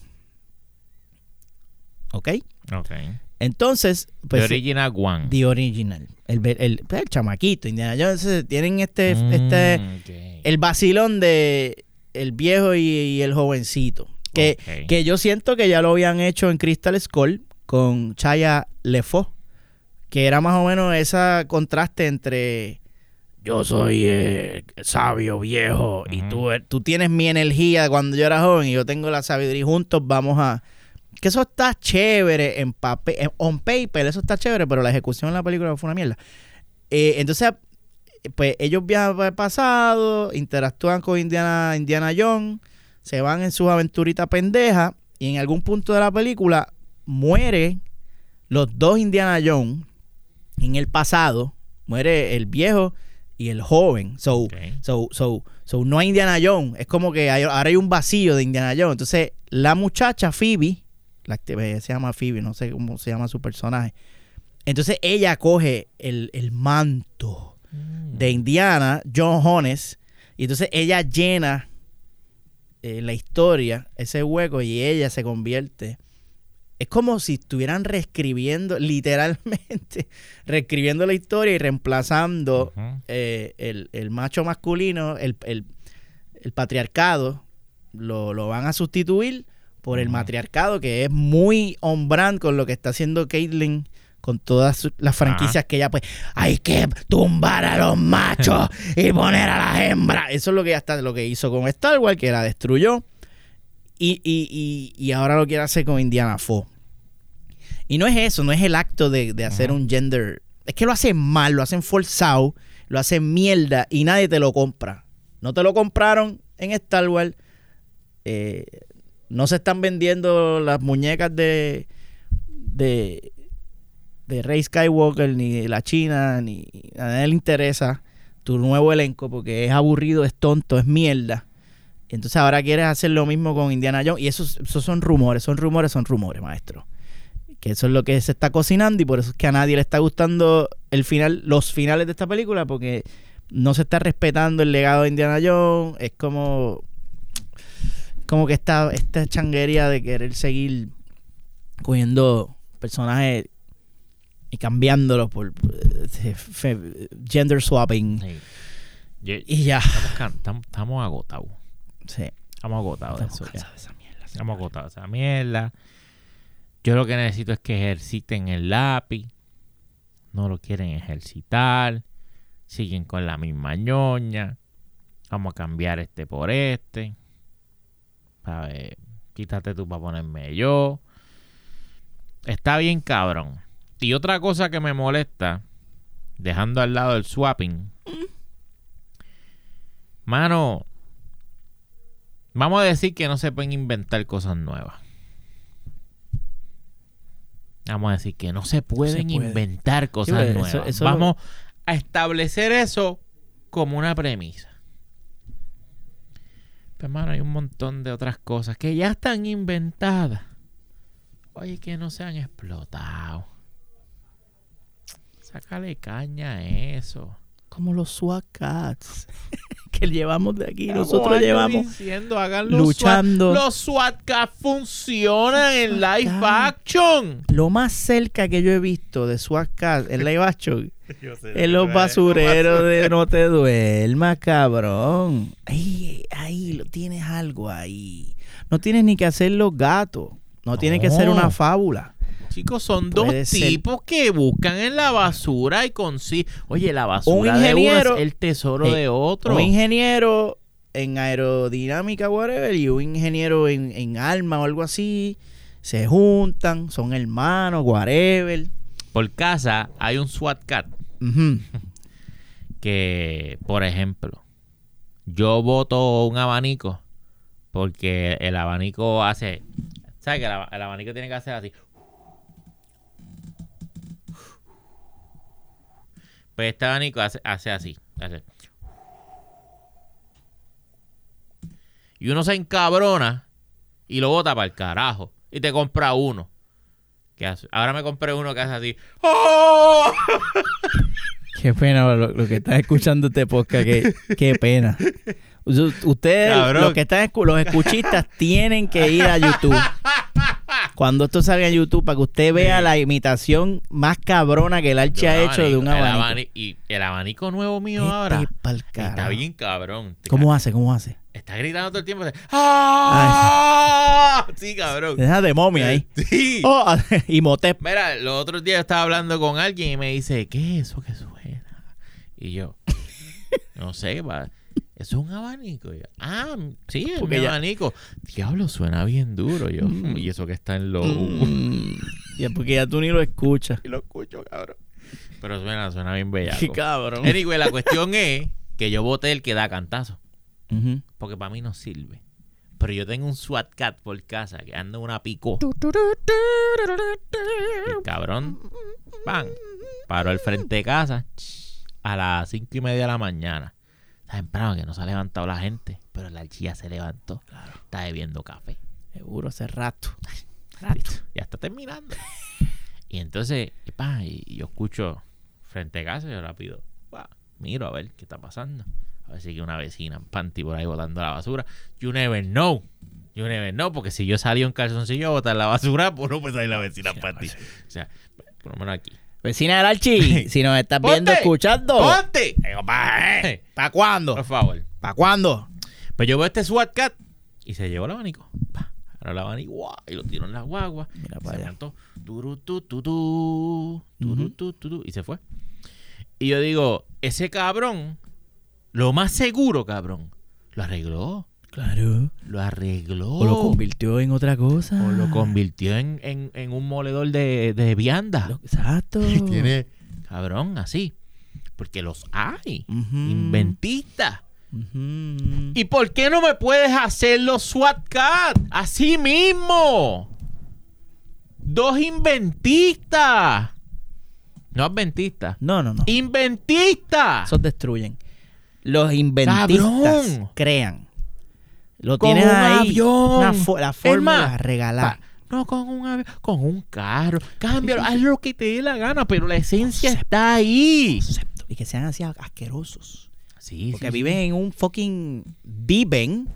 ¿Ok? Ok. Entonces, pues The Original One. The Original. El, ve- el, pues, el chamaquito, Indiana Jones. entonces, Tienen este, Mm, este ok. el vacilón de el viejo y, y el jovencito. Que, Ok. que yo siento que ya lo habían hecho en Crystal Skull con Chaya Lefo. Que era más o menos ese contraste entre yo soy eh, sabio, viejo, y tú, tú tienes mi energía cuando yo era joven y yo tengo la sabiduría juntos vamos a... Que eso está chévere en papel, en- on paper, eso está chévere, pero la ejecución en la película fue una mierda. Eh, entonces, pues ellos viajan para el pasado, interactúan con Indiana, Indiana Jones, se van en sus aventuritas pendejas y en algún punto de la película mueren los dos Indiana Jones en el pasado, muere el viejo y el joven. So, so, so, so no hay Indiana Jones, es como que hay- ahora hay un vacío de Indiana Jones. Entonces, la muchacha Phoebe, la se llama Phoebe, no sé cómo se llama su personaje. Entonces ella coge el, el manto de Indiana, John Jones, y entonces ella llena eh, la historia, ese hueco, y ella se convierte. Es como si estuvieran reescribiendo, literalmente, reescribiendo la historia y reemplazando eh, el, el macho masculino, el, el- el patriarcado, lo, lo van a sustituir por el matriarcado, que es muy on brand con lo que está haciendo Caitlyn con todas su- las franquicias que ella pues hay que tumbar a los machos y poner a las hembras eso es lo que ya está lo que hizo con Star Wars que la destruyó. Y, y, y, y ahora lo quiere hacer con Indiana Fo y no es eso no es el acto de, de hacer un gender es que lo hacen mal lo hacen forzado lo hacen mierda y nadie te lo compra. No te lo compraron en Star Wars eh, no se están vendiendo las muñecas de de de Rey Skywalker ni de la China ni a nadie le interesa tu nuevo elenco porque es aburrido, es tonto, es mierda. Y entonces ahora quieres hacer lo mismo con Indiana Jones y esos, esos son rumores, son rumores, son rumores, maestro. Que eso es lo que se está cocinando y por eso es que a nadie le está gustando el final, los finales de esta película porque no se está respetando el legado de Indiana Jones, es como como que esta, esta changuería de querer seguir cogiendo personajes y cambiándolos por eh, gender swapping Sí. Y ya. estamos, estamos- estamos agotados. Sí, Estamos agotados de estamos eso. ya. cansados de esa mierda. Estamos agotados de esa mierda. Yo lo que necesito es que ejerciten el lápiz. No lo quieren ejercitar. Siguen con la misma ñoña. Vamos a cambiar este por este. ¿Sabes? Quítate tú para ponerme yo. Está bien, cabrón. Y otra cosa que me molesta, dejando al lado el swapping. Mano, Vamos a decir que no se pueden inventar cosas nuevas. Vamos a decir que no se pueden puede. inventar cosas eso- nuevas. eso Vamos a establecer eso como una premisa. Pero hermano, hay un montón de otras cosas que ya están inventadas. Oye, que no se han explotado. Sácale caña a eso. Como los SWAT cats que llevamos de aquí. Nosotros llevamos diciendo, hagan los luchando. SWAT. Los SWAT cats funcionan en live action. Lo más cerca que yo he visto de SWAT cats en live action en los basureros de No Te Duermas, cabrón. Ahí, ahí, lo tienes algo ahí. No tienes ni que hacer los gatos. No, tiene que ser No. una fábula. Chicos, son dos ser. tipos que buscan en la basura y consiguen. Oye, la basura Un de uno es el tesoro Eh, de otro. Un ingeniero en aerodinámica, whatever, y un ingeniero en, en alma o algo así. Se juntan, son hermanos, whatever. Por casa hay un SWAT cat que, por ejemplo, yo voto un abanico porque el abanico hace. ¿Sabes que el abanico tiene que hacer así? Pues este abanico hace, hace así. hace. Y uno se encabrona y lo bota para el carajo. Y te compra uno. ¿Qué hace? Ahora me compré uno que hace así. ¡Oh! Qué pena lo, lo que están escuchando este podcast. Qué, qué pena. Ustedes, Cabrón. los que están los escuchistas, tienen que ir a YouTube. Cuando esto salga en YouTube, para que usted vea la imitación más cabrona que el Archi ha hecho de un el abanico. abani- y el abanico nuevo mío Vete ahora pa'l está bien cabrón. ¿Cómo hace? ¿Cómo hace? Está gritando todo el tiempo. ¡Ah! Sí, cabrón. Deja de momia ahí. Sí. Oh, y Motep. Mira, los otros días estaba hablando con alguien y me dice, ¿qué es eso que suena? Y yo, no sé, va, eso es un abanico. Yo, ah, sí, es un ya- abanico. Diablo, suena bien duro. Yo, Mm. y eso que está en lo... Mm, ya, porque ya tú ni lo escuchas. Y lo escucho, cabrón. Pero suena, suena bien bellaco. Qué cabrón. Anyway, la cuestión es que yo voté el que da cantazo. Porque para mí no sirve. Pero yo tengo un SWAT cat por casa que anda en una picó. El cabrón, pan, paró al frente de casa a las cinco y media de la mañana. Está temprano que no se ha levantado la gente, pero la archilla se levantó. Está bebiendo café. Seguro hace rato. Ya está terminando. Y entonces, y, pa, y, y yo escucho frente a casa y yo rápido, pa, miro a ver qué está pasando. A ver si hay una vecina en panty por ahí botando la basura. You never know. You never know, porque si yo salí en calzoncillo a botar la basura, pues no puede salir la vecina en panty. O sea, por lo menos aquí. Vecina del Archi, si nos estás viendo, ¡Ponte! escuchando. ¡Ponte! Digo, pa, eh, ¿Para cuándo? Por favor. ¿Para cuándo? Pues yo veo este SWAT cat y se llevó el abanico. Pa, agarró el abanico y lo tiró en la guagua. Mira se para tu, tu, y se fue. Y yo digo, ese cabrón, lo más seguro, cabrón, lo arregló. Claro. Lo arregló. O lo convirtió en otra cosa. O lo convirtió en, en- en un moledor de, de vianda. Lo- Exacto. Y tiene, cabrón, así. Porque los hay. Inventistas. ¿Y por qué no me puedes hacer los SWAT Cat? Así mismo. Dos inventistas. No adventistas. No, no, no. Inventistas. Esos destruyen. Los inventistas Cabrón. crean. Lo Con tienes un ahí. avión. Una fo- la regalar. Pa- No con un avión, con un carro. Cámbialo, haz lo que te dé la gana, pero la esencia está ahí. Concepto. Y que sean así asquerosos. Sí, Porque sí, viven sí. en un fucking. Viven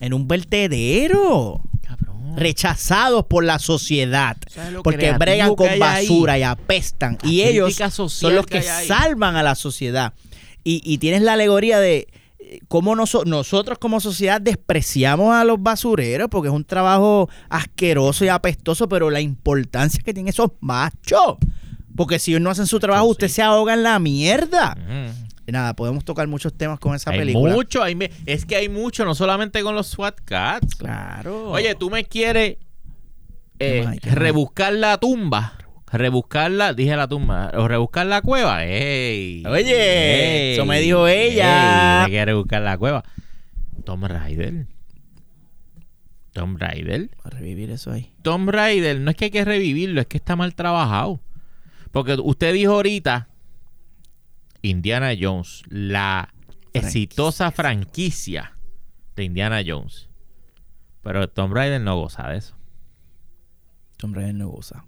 en un vertedero. Cabrón. Rechazados por la sociedad. ¿Sabes lo Porque bregan con ahí? basura y apestan. La y ellos son los que, salvan a la sociedad. Y, y tienes la alegoría de cómo noso- nosotros como sociedad despreciamos a los basureros porque es un trabajo asqueroso y apestoso, pero la importancia que tienen esos machos. Porque si ellos no hacen su trabajo, Sí. usted se ahoga en la mierda. Nada, podemos tocar muchos temas con esa Hay película. mucho, hay es que hay mucho, no solamente con los SWAT Cats. Claro. Oye, tú me quieres ¿Qué eh, rebuscar la tumba. Rebuscarla, dije la tumba, o rebuscar la cueva. ¡Ey! Oye, ¡Ey! eso me dijo ella. ¡Ey! Me quiere rebuscar la cueva. Tom Raider. Tomb Raider. A revivir eso ahí. Tomb Raider no es que hay que revivirlo, es que está mal trabajado. Porque usted dijo ahorita Indiana Jones, la Franquicia. exitosa franquicia de Indiana Jones. Pero Tomb Raider no goza de eso. Tomb Raider no goza.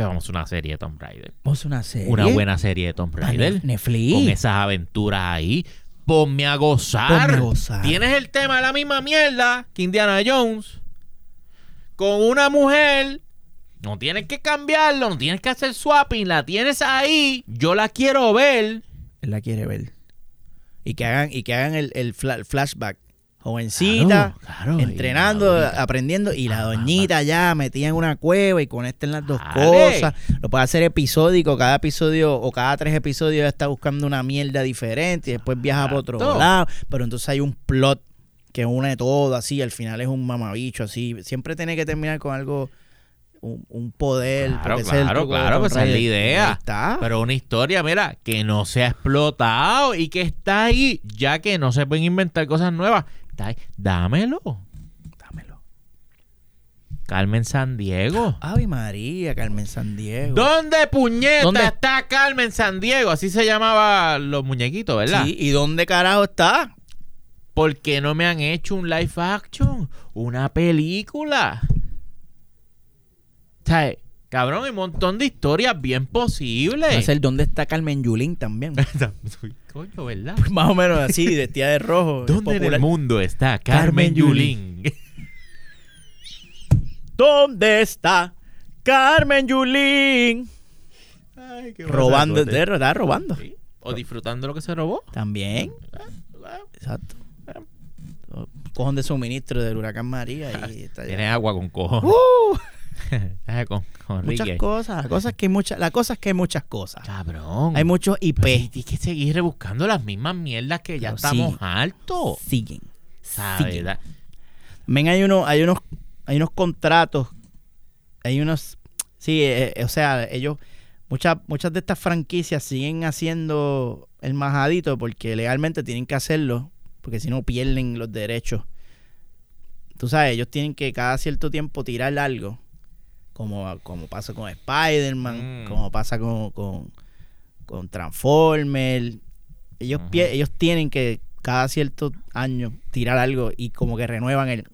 Pero vamos a una serie de Tomb Raider. Vamos a una serie. Una buena serie de Tomb Raider. Netflix. Con esas aventuras ahí. Ponme a gozar. Ponme a gozar. Tienes el tema de la misma mierda que Indiana Jones. Con una mujer. No tienes que cambiarlo, no tienes que hacer swapping, la tienes ahí. Yo la quiero ver. Él la quiere ver. Y que hagan, y que hagan el, el fla- flashback. Jovencita, Claro, claro, entrenando, y aprendiendo, y la Ah, doñita ya metida en una cueva y conecten las dos Dale. cosas. Lo puede hacer episódico, cada episodio o cada tres episodios está buscando una mierda diferente y después viaja para otro lado. Pero entonces hay un plot que une todo así, al final es un mamabicho así. Siempre tiene que terminar con algo, un, un poder. Claro, es el claro, claro, pues esa es la idea. Está. Pero una historia, mira, que no se ha explotado y que está ahí, ya que no se pueden inventar cosas nuevas. Está ahí. Dámelo. Dámelo. Carmen San Diego. Ave María, Carmen San Diego. ¿Dónde puñeta ¿Dónde? está Carmen San Diego? Así se llamaban los muñequitos, ¿verdad? Sí, ¿y dónde carajo está? ¿Por qué no me han hecho un live action? Una película. Sea, cabrón, hay un montón de historias bien posibles. Va a ser dónde está Carmen Yulín también. Coño, ¿verdad? Más o menos así, vestida de rojo. ¿Dónde en el mundo está Carmen, Carmen Yulín? ¿Dónde está Carmen Yulín? Ay, qué Robando, está robando. Sí. O disfrutando lo que se robó. También. Exacto. Cojón de suministro del huracán María y está Tiene agua con cojones. Uh, con, con muchas Ricky. cosas, cosas que hay muchas, la cosa es que hay muchas cosas. Cabrón. Hay muchos IP. Hay que seguir rebuscando las mismas mierdas que ya Pero estamos. Siguen. ¿Sabes? siguen. Da- Ven, hay unos, hay unos, hay unos contratos, hay unos, sí, eh, eh, o sea, ellos, muchas, muchas de estas franquicias siguen haciendo el majadito porque legalmente tienen que hacerlo, porque si no pierden los derechos. Tú sabes, ellos tienen que cada cierto tiempo tirar algo, como, como pasa con Spider-Man, Mm. como pasa con, con, con Transformers. Ellos, pie- ellos tienen que cada cierto año tirar algo y como que renuevan el,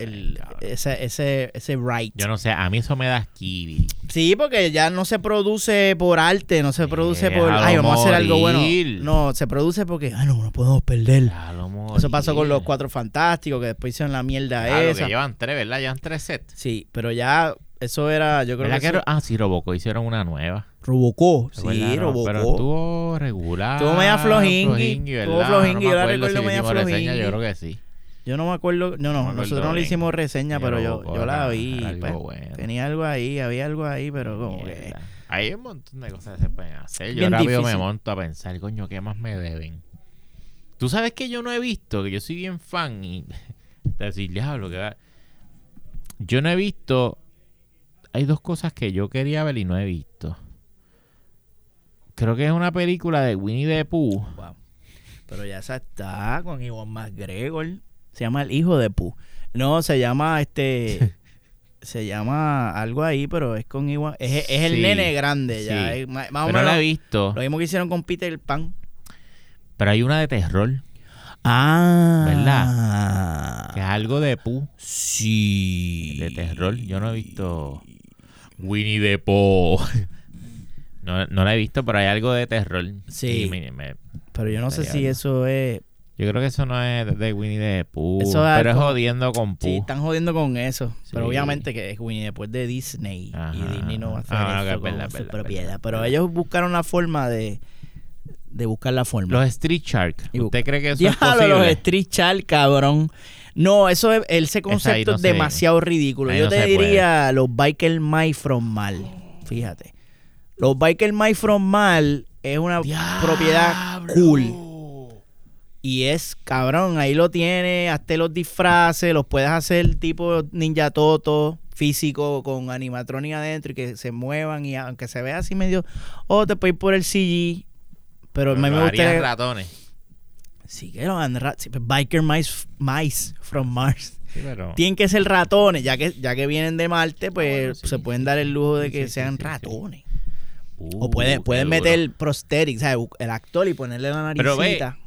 el ese, ese, ese right. Yo no sé, a mí eso me da esquivi. Sí, porque ya no se produce por arte, no se produce por, ay, vamos a hacer algo bueno. No, se produce porque, ah, no, no podemos perder. Eso pasó con los Cuatro Fantásticos, que después hicieron la mierda Claro, esa. que llevan tres, ¿verdad? Llevan tres sets. Sí, pero ya eso era, yo creo ¿Verdad que, que eso- ro- Ah, sí, Robocop hicieron una nueva. Robocó. ¿Te Sí? No, Robocó. Pero estuvo regular. Estuvo media flojingui, estuvo flojingui, No me yo la recuerdo si media flojingui. Yo creo que sí. Yo no me acuerdo, no, no, No me acuerdo nosotros no le hicimos reseña, pero yo, yo la vi. era algo pues, bueno. Tenía algo ahí, había algo ahí, pero como que... Hay un montón de cosas que se pueden hacer. Yo Bien rápido me monto a pensar, coño, ¿qué más me deben? Tú sabes que yo no he visto, que yo soy bien fan y decir, diablo, que va- yo no he visto. Hay dos cosas que yo quería ver y no he visto. Creo que es una película de Winnie the Pooh. Wow. Pero ya esa está con Iwan McGregor. Se llama El Hijo de Pooh. No, se llama este. se llama algo ahí, pero es con Iwan. Es, es el Sí, nene grande ya. sí. es más, más o Pero no la he visto. lo mismo que hicieron con Peter Pan. Pero hay una de terror, Ah. ¿Verdad? que es algo de Pooh, Sí. de terror. Yo no he visto Winnie the Pooh. No, no la he visto, pero hay algo de terror. Sí. Y me- me- Pero yo no sé si eso es. yo creo que eso no es de Winnie the Pooh. Eso es pero es jodiendo con Pooh. Sí, están jodiendo con eso. Pero obviamente que es Winnie después de Disney. Ajá. Y Disney no va a hacer Ah, eso es verdad, con su verdad, propiedad. verdad, Pero ellos buscaron la forma de, de buscar la forma. Los Street Shark. ¿Usted cree que eso es Diablo, los posible? Street Shark, cabrón. No, eso es, ese concepto no es se- demasiado ridículo. Yo no te diría los Biker Mice from Mal. Fíjate. Los Biker Mice from Mal es una propiedad cool. Y es cabrón, ahí lo tiene, hasta los disfraces, los puedes hacer tipo Ninja Toto, físico, con animatronic adentro y que se muevan y aunque se vea así medio, o te puedes ir por el CG, pero a mí me gusta... ratones. Sí, que lo han sí, pues, Biker mice, mice from Mars. Sí, pero... tienen que ser ratones, ya que ya que vienen de Marte, pues Ah, bueno, sí, se pueden dar el lujo de que sean ratones. Uh, o pueden, pueden meter prosthetics, ¿sabes? el actor y ponerle la Pero ve, naricita,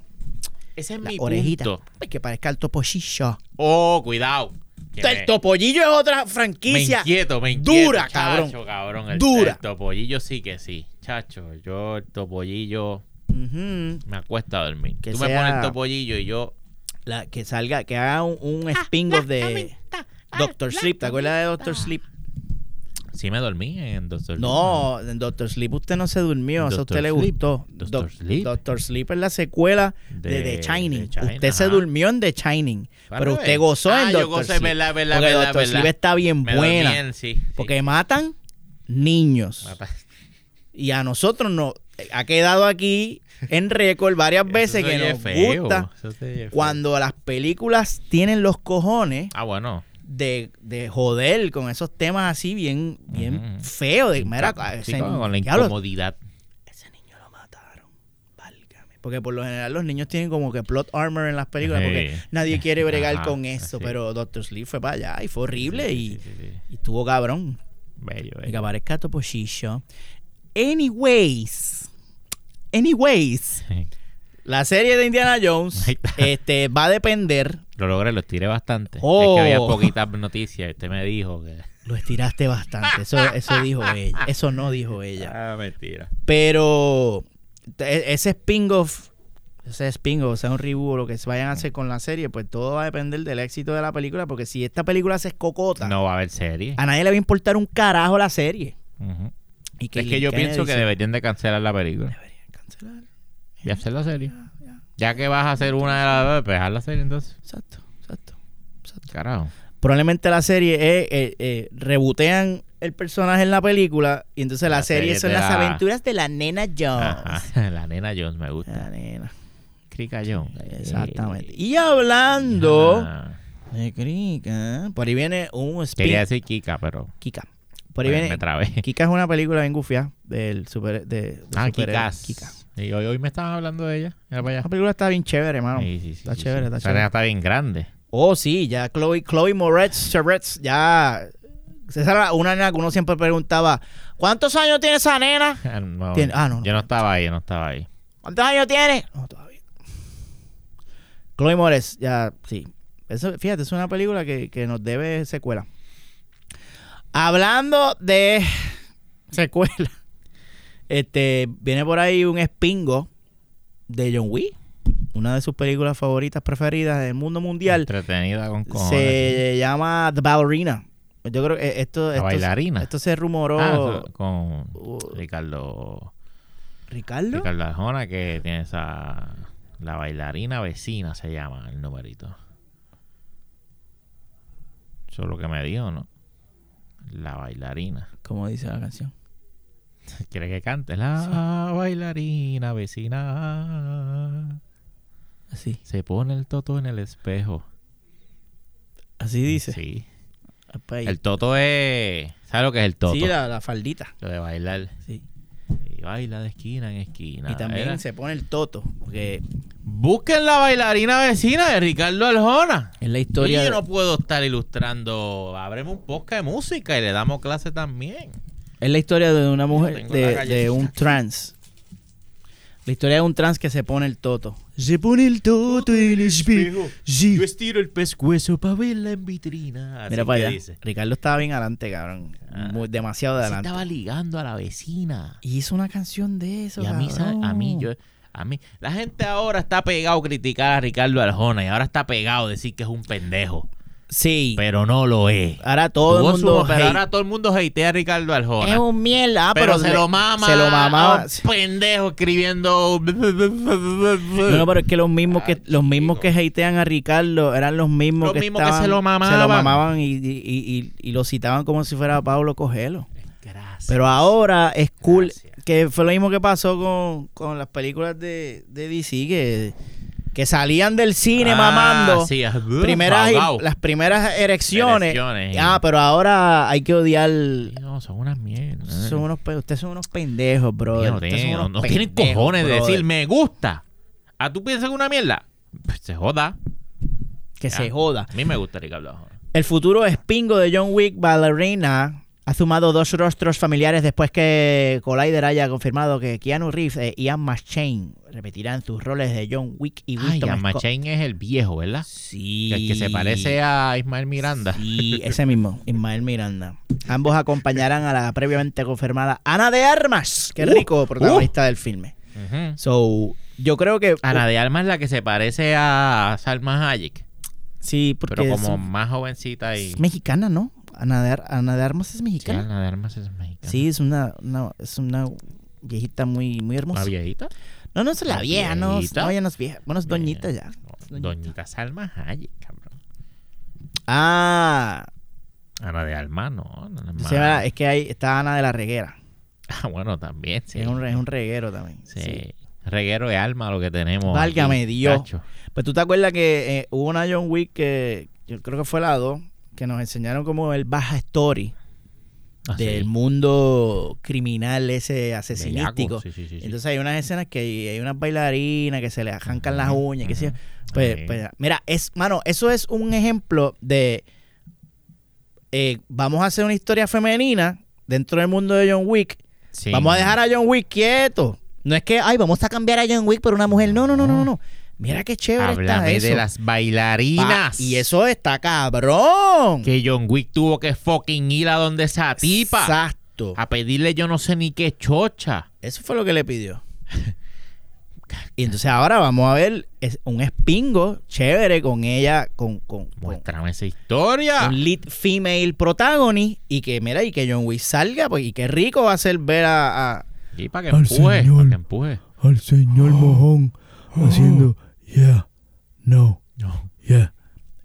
Ese es la mi orejita, punto. Que parezca el topollillo. Oh, cuidado. Me- El topollillo es otra Me franquicia. inquieto, me inquieto. Dura, chacho, cabrón. cabrón. El, Dura. el topollillo sí que sí. Chacho, yo el topollillo Me acuesta a dormir. Que Tú me pones el topollillo y yo... La- que salga, que haga un, un spin-off de Doctor Sleep. ¿Te acuerdas de Doctor Sleep? Sí me dormí en Doctor No, en Doctor Sleep usted no se durmió, eso a usted le Sleep. gustó. Dr. Doc- Sleep. Doctor Sleep es la secuela de, De- The Shining. de usted se durmió en The Shining, pero usted gozó Ah, en yo Doctor gocé, Sleep. verdad, verdad, porque verdad, Doctor verdad. Sleep está bien Me buena. en- sí, sí. Porque matan niños. Mata- Y a nosotros nos ha quedado aquí en récord varias veces que nos feo, gusta cuando las películas tienen los cojones Ah, bueno. de, de joder con esos temas así bien, bien Ujú. feos. De, mira, Sí, ese- con con la incomodidad. ese niño lo mataron. Válgame. Porque por lo general los niños tienen como que plot armor en las películas porque nadie quiere bregar Ajá, con eso. sí. Pero Doctor Sleep fue para allá y fue horrible y, y estuvo cabrón. Bello, Y que bello. aparezca. Anyways. Anyways. La serie de Indiana Jones este, va a depender. Lo logré, lo estiré bastante. Oh. Es que había poquitas noticias. Usted me dijo que... Lo estiraste bastante. Eso, eso dijo ella. Eso no dijo ella. Ah, mentira. Pero ese spin-off, ese spin-off, o sea, un reboot o lo que se vayan a hacer con la serie, pues todo va a depender del éxito de la película. Porque si esta película se escocota, No va a haber serie. a nadie le va a importar un carajo la serie. Y Es que yo Kennedy pienso que dice, deberían de cancelar la película cancelar. y hacer la serie. Ya, ya. Ya que vas a hacer una de las dos, pues haz la serie entonces. Exacto, exacto, exacto. Carajo. Probablemente la serie es, eh, eh, rebotean el personaje en la película y entonces la, La serie serie son las la- aventuras de la nena Jones. Ajá. La nena Jones me La gusta. nena. Crica Jones. Exactamente. Y hablando Ah. de Kika, por ahí viene un spin Quería decir Kika, pero Kika. Por ahí me, viene me trabé. Kika es una película bien gufia del super de, de Ah. Kikas. Kika. Y hoy, hoy me estaban hablando de ella. Era para La allá. película está bien chévere, hermano. Sí, sí, sí, está chévere, está chévere. está bien grande. Oh, sí, ya Chloe, Chloe Moretz, Moretz, ya. Esa era una nena que uno siempre preguntaba: ¿Cuántos años tiene esa nena? No, Tiene- ah, no, no. Yo no estaba ahí, yo no estaba ahí. ¿Cuántos años tiene? No, todavía. Chloe Moretz, ya, sí. Eso, fíjate, es una película que, que nos debe secuela. Hablando de secuela, este, viene por ahí un espingo de John Wick, una de sus películas favoritas preferidas del mundo mundial. Entretenida con cojones. Se llama The Ballerina. Yo creo que esto, La esto, bailarina. esto se rumoró. Ah, con Uh, Ricardo ¿Ricardo? Ricardo Arjona que tiene esa la bailarina vecina se llama el numerito. Eso es lo que me dijo, ¿no? La bailarina. Como dice la canción. ¿Quiere que cante? La bailarina vecina Así. se pone el toto en el espejo. Así dice. Sí. Pues ahí. El toto es. ¿Sabes lo que es el toto? Sí, la, la faldita. Lo de bailar. Sí. Y baila de esquina en esquina. y también se pone el toto. Porque Busquen la bailarina vecina de Ricardo Arjona. es la historia. yo de- no puedo estar ilustrando. Abremos un podcast de música y le damos clase también. Es la historia de una mujer, de, un trans. La historia de un trans que se pone el toto. Se pone el toto en el espejo. Sí. estiro el pescuezo para verla en vitrina. Así Mira para allá. dice. Ricardo estaba bien adelante, cabrón. Ah. Muy- demasiado Se adelante. estaba ligando a la vecina. Y hizo una canción de eso. Y a mí, cabrón. a mí, yo, a mí, la gente ahora está pegado a criticar a Ricardo Arjona y ahora está pegado a decir que es un pendejo, Sí. pero no lo es. ahora todo Tuvo el su- mundo. pero hate. ahora todo el mundo hatea a Ricardo Arjona. es un mierda. ah, pero, pero, se le- lo mama. Se lo mamaba. a un pendejo escribiendo. No, no, pero es que los mismos que los mismos que hatean a Ricardo eran los mismos Los que mismos que estaban- se lo se lo mamaban. mamaban y, y, y, y- y lo citaban como si fuera Pablo Cogelo. Gracias. Pero ahora es cool Gracias. que fue lo mismo que pasó con, con las películas de, de DC que, que salían del cine Ah, mamando sí, ah, primeras ahogado. las primeras erecciones. Erecciones, Ah, pero ahora hay que odiar No, son unas mierdas. son unos ustedes son unos pendejos, bro. No, tienen- no- no tienen cojones de decir me gusta. ¿A tú piensas que una mierda? Pues se joda. Que Ya. se joda. A mí me gustaría que hablara. El futuro espingo de John Wick Ballerina ha sumado dos rostros familiares después que Collider haya confirmado que Keanu Reeves e Ian McShane repetirán sus roles de John Wick y Ay, Winston Ian. McShane es el viejo, ¿verdad? Sí. El que se parece a Ismael Miranda. Sí, ese mismo, Ismael Miranda. Ambos acompañarán a la previamente confirmada Ana de Armas. Qué Uh, rico, protagonista del filme. Ujú. So, yo creo que. Ana de Alma es la que se parece a Salma Hayek, Sí, porque pero es, como más jovencita y... es mexicana, ¿no? Ana de, Ana de Armas es Sí, mexicana. Ana de Armas es mexicana. Sí, es una, una- es una viejita muy, muy hermosa. ¿Una viejita? No, no es la ¿Una vieja, no, no, ella no es vieja. Bueno, es doñita ya. Es doñita. Doñita Salma Hayek, cabrón. Ah, Ana de Alma, no. no, no es que ahí está Ana de la Reguera. Ah, bueno, también, sí. Es, un, es un reguero también. Sí. Sí. Reguero de alma lo que tenemos. Válgame aquí, Dios. chacho. Pues tú te acuerdas que eh, hubo una John Wick que yo creo que fue la 2 que nos enseñaron como el baja story Ah, sí. del mundo criminal ese asesinístico. Sí, sí. Entonces hay unas escenas que hay, hay unas bailarinas que se le arrancan las uñas, que sí. ujú. Pues, pues, mira, es, mano, eso es un ejemplo de eh, vamos a hacer una historia femenina dentro del mundo de John Wick. Vamos a dejar a John Wick quieto. No es que, ay, vamos a cambiar a John Wick por una mujer. No, no, no, no, no. Mira qué chévere está Háblame eso. de las Pa- bailarinas. y eso está cabrón. Que John Wick tuvo que fucking ir a donde esa tipa. Exacto. A pedirle yo no sé ni qué chocha. Eso fue lo que le pidió. Y entonces ahora vamos a ver un espingo chévere con ella, con, con, con Muéstrame esa historia. un lead female protagonist y que, mira, y que John Wick salga, pues, y qué rico va a ser ver a... a- Y para que Al empuje. señor. Para que empuje. al señor mojón haciendo yeah, no, No. yeah.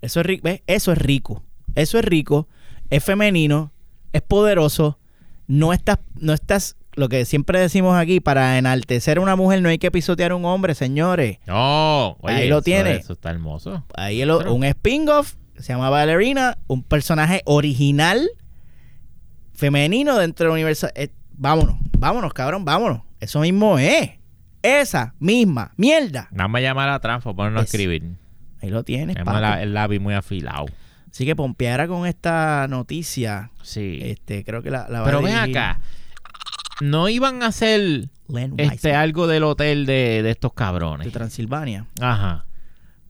Eso es rico, ¿ves? Eso es rico. Eso es rico, es femenino, es poderoso. No estás, no estás, lo que siempre decimos aquí, para enaltecer a una mujer no hay que pisotear a un hombre, señores. No. Oye, Ahí lo eso- tiene. Eso está hermoso. Ahí el- Pero- un spin-off se llama Ballerina, un personaje original femenino dentro del universo. Eh, vámonos, vámonos, cabrón, vámonos. Eso mismo es. Esa misma mierda. Nada más llamar a Transfo, ponernos a Es- escribir. Ahí lo tienes, Tenemos papi. la- el lápiz muy afilado. Así que pompeara con esta noticia. Sí. Este, creo que la, la va Pero a ven acá. No iban a hacer este algo del hotel de, de estos de cabrones. Transilvania. Ajá.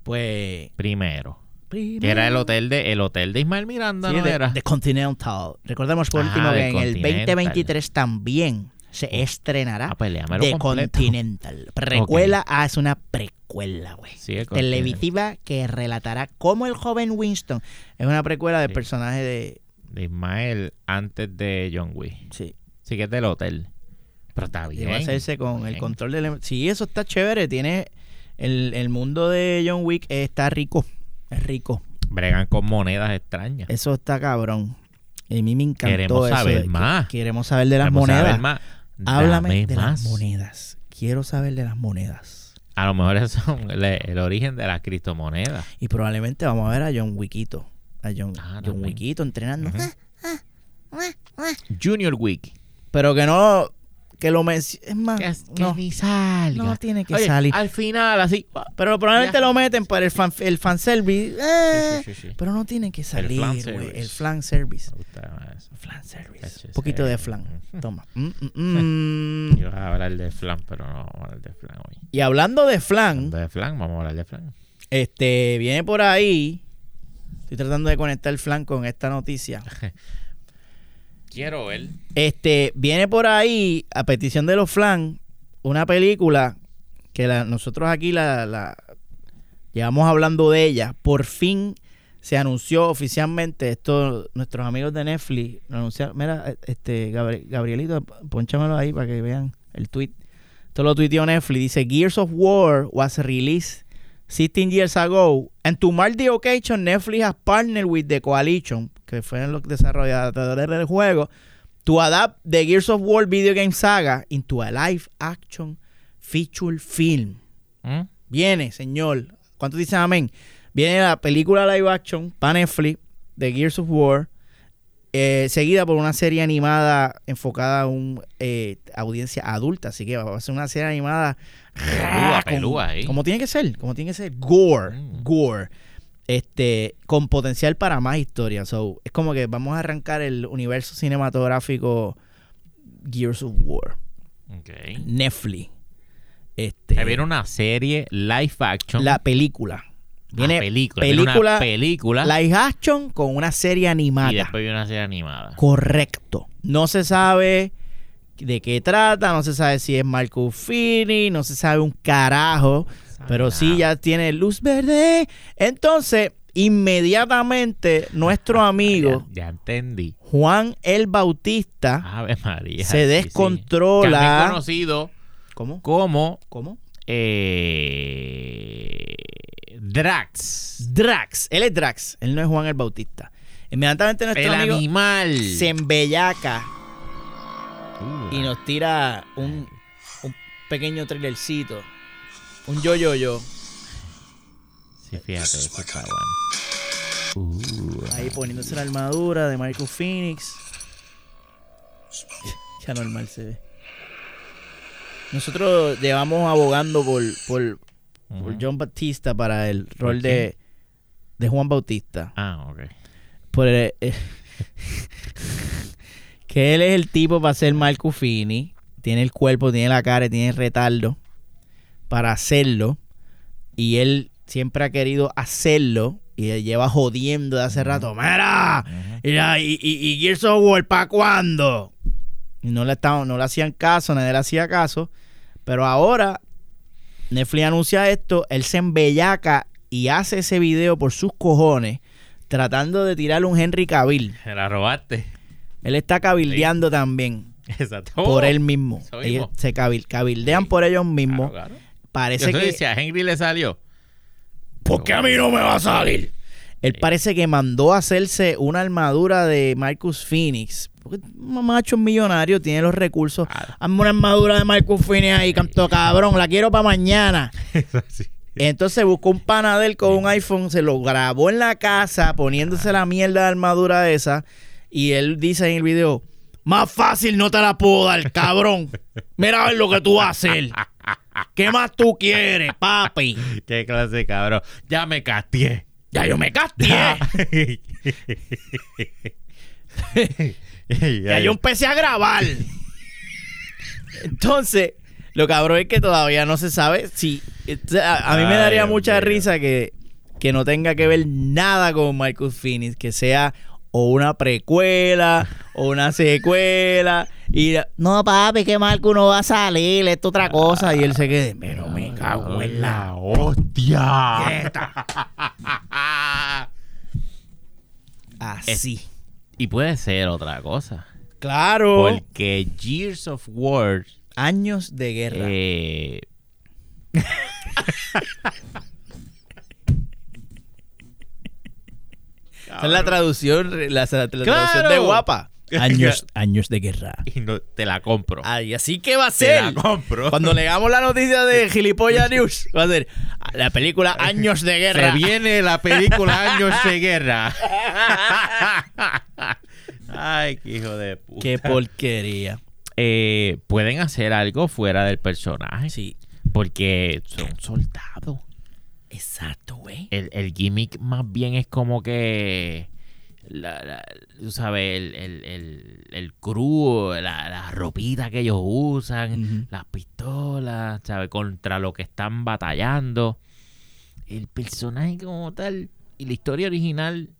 Pues. Primero. Que era el hotel de el hotel de Ismael Miranda, Sí, ¿no de, era? de Continental. Recordemos por último de que en el Continental. 2023 también se estrenará Ah, pues de completo. Continental. Precuela, ah, es una precuela, güey. Sí. Televisiva que relatará cómo el joven Winston es una precuela del Sí. personaje de. De Ismael antes de John Wick. Sí. Sí que es del hotel. Pero está bien. A hacerse con el control del. Sí, eso está chévere. Tiene. El, el mundo de John Wick está rico. Es rico. Bregan con monedas extrañas. Eso está cabrón. Y a mí me encantó Queremos eso saber de que- más. Queremos saber de las Queremos saber monedas. más. Háblame Dame de más. las monedas. Quiero saber de las monedas. A lo mejor esos son el, el origen de las criptomonedas. Y probablemente vamos a ver a John Wickito. A John, Ah, John también. Wickito entrenando. Ujú. Junior Wick. Pero que no. Que lo mencione. Es más. Que, que no, ni salga. no tiene que Oye, salir. Al final, así. Pero probablemente Ya. lo meten para el, fan, el fanservice. Eh, Sí, sí, sí, sí. Pero no tiene que salir, flan. El flan service. Me gusta eso. Flan service. Un poquito de flan. Toma. Mm, mm, mm. Yo iba a hablar de flan, pero no vamos a hablar de flan hoy. Y hablando de flan, Hablando de flan, vamos a hablar de flan. este viene por ahí. Estoy tratando de conectar el flan con esta noticia. Quiero ver. Este, viene por ahí, a petición de los flan, una película que la- nosotros aquí la, la- llevamos hablando de ella. Por fin se anunció oficialmente, esto nuestros amigos de Netflix lo anunciaron. Mira, este Gabri- Gabrielito, ponchamelo ahí para que vean el tweet. Esto lo tuiteó Netflix. Dice, Gears of War was released 16 years ago. And to mark the occasion, Netflix has partnered with the Coalition, que fueron los desarrolladores del juego, to adapt the Gears of War video game saga into a live action feature film. ¿Mm? Viene, señor. ¿Cuántos dicen amén? Viene la película live action para Netflix de Gears of War, eh, seguida por una serie animada enfocada a una audiencia adulta. Así que va a ser una serie animada Pelúa, pelúa ahí. como tiene que ser, como tiene que ser. Gore, Mm. gore. Este, con potencial para más historias. So, es como que vamos a arrancar el universo cinematográfico Gears of War. Ok. Netflix. Este, viene una serie live action. la película. Viene Ah, película. Viene película, una película. live action con una serie animada. y después viene una serie animada. Correcto. No se sabe de qué trata, no se sabe si es Marco Fini, no se sabe un carajo, pero sí ya tiene luz verde. Entonces, inmediatamente nuestro amigo Ya, ya entendí. Juan el Bautista Ave María. se sí, sí. descontrola. También conocido ¿Cómo? como ¿Cómo? eh, Drax. Drax. Él es Drax. Él no es Juan el Bautista. Inmediatamente nuestro El amigo animal. se embellaca Uh, y nos tira un, un pequeño trailercito. Un yo yo yo. Sí, fíjate, eso está bueno. Uh, Ahí poniéndose la armadura de Michael Phoenix. ya normal se ve. Nosotros llevamos abogando por, por, por. John Bautista para el rol ¿Por de, de Juan Bautista. Ah, ok. Por el- eh, que él es el tipo para ser Marco Fini. Tiene el cuerpo, tiene la cara, tiene el retardo para hacerlo. Y él siempre ha querido hacerlo. Y él lleva jodiendo de hace rato. ¡Mira! ¿Y, y, y Gears of War para cuándo? Y no le, estaban, no le hacían caso, nadie le hacía caso. Pero ahora Netflix anuncia esto, él se embellaca y hace ese video por sus cojones, tratando de tirarle un Henry Cavill. Se la robaste. Él está cabildeando también Exacto. por él mismo. Ellos se cabil- cabildean por ellos mismos. Claro, claro. Parece que... decía, a Henry le salió. ¿Por qué a mí no me va a salir? Él parece que mandó a hacerse una armadura de Marcus Phoenix. Porque un macho millonario tiene los recursos. Claro. Hazme una armadura de Marcus Phoenix ahí, canto cabrón. La quiero para mañana. Sí. Entonces buscó un panadel con un iPhone, se lo grabó en la casa poniéndose la mierda de armadura esa. Y él dice en el video: Más fácil no te la puedo dar, cabrón. Mira a ver lo que tú vas a hacer. ¿Qué más tú quieres, papi? Qué clase cabrón. Ya me castié. Ya yo me castié. Ya yo empecé a grabar. Entonces, lo cabrón es que todavía no se sabe si. A, a mí me daría mucha risa que, que no tenga que ver nada con Marcus Phoenix, que sea o una precuela o una secuela. Y no, papi, que Marcus no va a salir, esto es otra cosa. Y él se quede, pero me cago en la hostia. Así. y puede ser otra cosa. Claro. Porque Gears of War Años de guerra. eh, Esa es la traducción, la, la traducción de guapa. Años, años de guerra. y no te la compro. Ay, así que va a te ser. la compro. Cuando leamos la noticia de Gilipollas News, va a ser la película Años de Se Guerra. viene la película Años de Guerra. Ay, qué hijo de puta. Qué porquería. Eh, pueden hacer algo fuera del personaje. Sí. Porque son soldados. Exacto, güey. El, el gimmick más bien es como que. La, la- tú sabes, el, el, el, el crew, la, la ropita que ellos usan, las pistolas, ¿sabes? Contra lo que están batallando. El personaje como tal y la historia original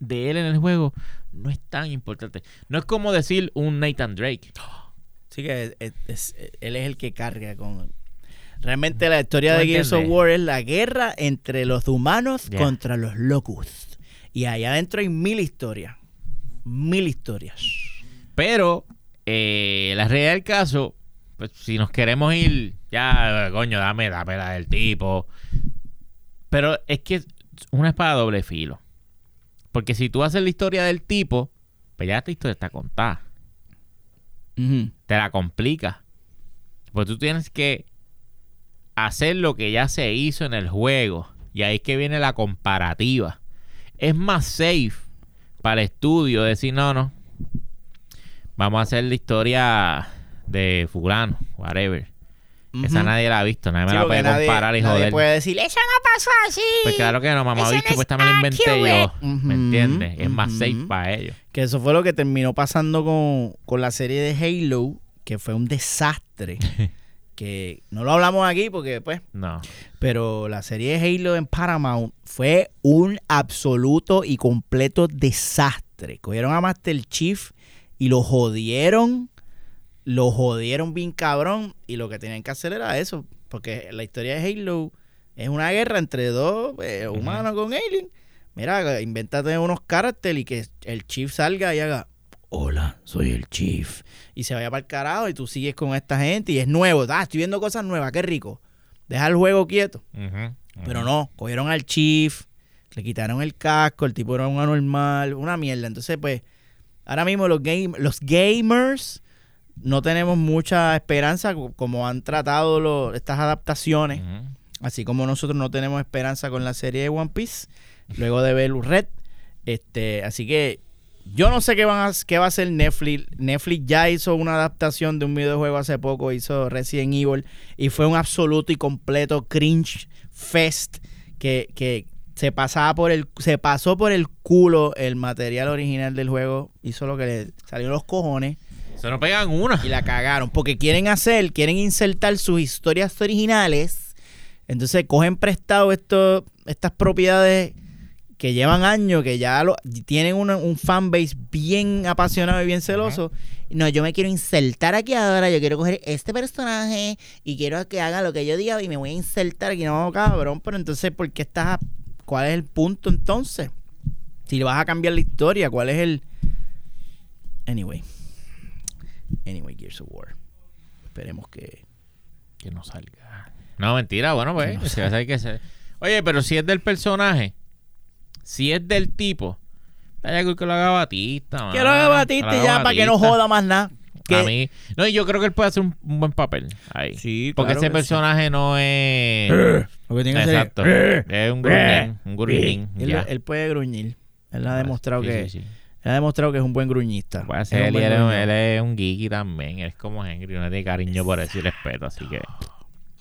de él en el juego no es tan importante. No es como decir un Nathan Drake. Sí que es- es- él es el que carga con... Realmente la historia ¿Tú de Gears of? War es la guerra entre los humanos contra los locust. Y allá adentro hay mil historias. Mil historias. Pero eh, la realidad del caso, pues si nos queremos ir, ya, coño, dame, dame la del tipo. Pero es que es una espada doble filo. Porque si tú haces la historia del tipo, pues ya esta historia está contada. Te la complica. Pues tú tienes que hacer lo que ya se hizo en el juego. Y ahí es que viene la comparativa. Es más safe para el estudio decir, no, no. Vamos a hacer la historia de fulano, whatever. Esa nadie la ha visto, nadie me Sí, la puede nadie- comparar y nadie joder. puede decir, eso no pasó así. Pues claro que no, mamá no bicho, es pues también lo inventé yo. ¿Me entiendes? Es más safe para ellos. Que eso fue lo que terminó pasando con, con la serie de Halo, que fue un desastre. que no lo hablamos aquí porque, pues, No. pero la serie de Halo en Paramount fue un absoluto y completo desastre. Cogieron a Master Chief y lo jodieron, lo jodieron bien cabrón y lo que tenían que hacer era eso, porque la historia de Halo es una guerra entre dos eh, humanos con alien. Mira, invéntate unos caracteres y que el Chief salga y haga, hola, soy el Chief. Y se vaya para el carajo y tú sigues con esta gente y es nuevo. Ah, estoy viendo cosas nuevas, qué rico. Deja el juego quieto. Pero no, cogieron al Chief, le quitaron el casco, el tipo era un anormal, una mierda. Entonces, pues, ahora mismo los, game, los gamers no tenemos mucha esperanza co- como han tratado lo- estas adaptaciones. Así como nosotros no tenemos esperanza con la serie de One Piece, luego de ver Red. Este, así que yo no sé qué, van a, qué va a hacer Netflix. Netflix ya hizo una adaptación de un videojuego hace poco, hizo Resident Evil, y fue un absoluto y completo cringe fest que, que se pasaba por el, se pasó por el culo el material original del juego, hizo lo que le salió los cojones Se nos pegan una. y la cagaron. Porque quieren hacer, quieren insertar sus historias originales. Entonces cogen prestado esto, estas propiedades que llevan años, que ya lo, tienen una- un fanbase bien apasionado y bien celoso. No, yo me quiero insertar aquí ahora, yo quiero coger este personaje y quiero que haga lo que yo diga y me voy a insertar aquí. No, cabrón, pero entonces, ¿por qué estás a- ¿Cuál es el punto entonces? Si le vas a cambiar la historia, ¿cuál es el... Anyway. Anyway, Gears of War. Esperemos que... Que no salga. No, mentira, bueno, pues. Que no se va a saber que se- Oye, pero si es del personaje, si es del tipo, que lo haga Batista. Que lo haga Batista y ya para que no joda más nada. Que- A mí. No, y yo creo que él puede hacer un, un buen papel ahí. Sí, Porque claro ese personaje no es. Lo que tiene que ser- Exacto. Es un gruñín. Un gruñín. Él, puede gruñir. Él ha demostrado Sí, que sí, sí. él ha demostrado que es un buen gruñista. Puede Es ser un él, él, es un- gruñón. él es un geeky también. Él es como Henry. Uno tiene cariño por eso y respeto. Así que.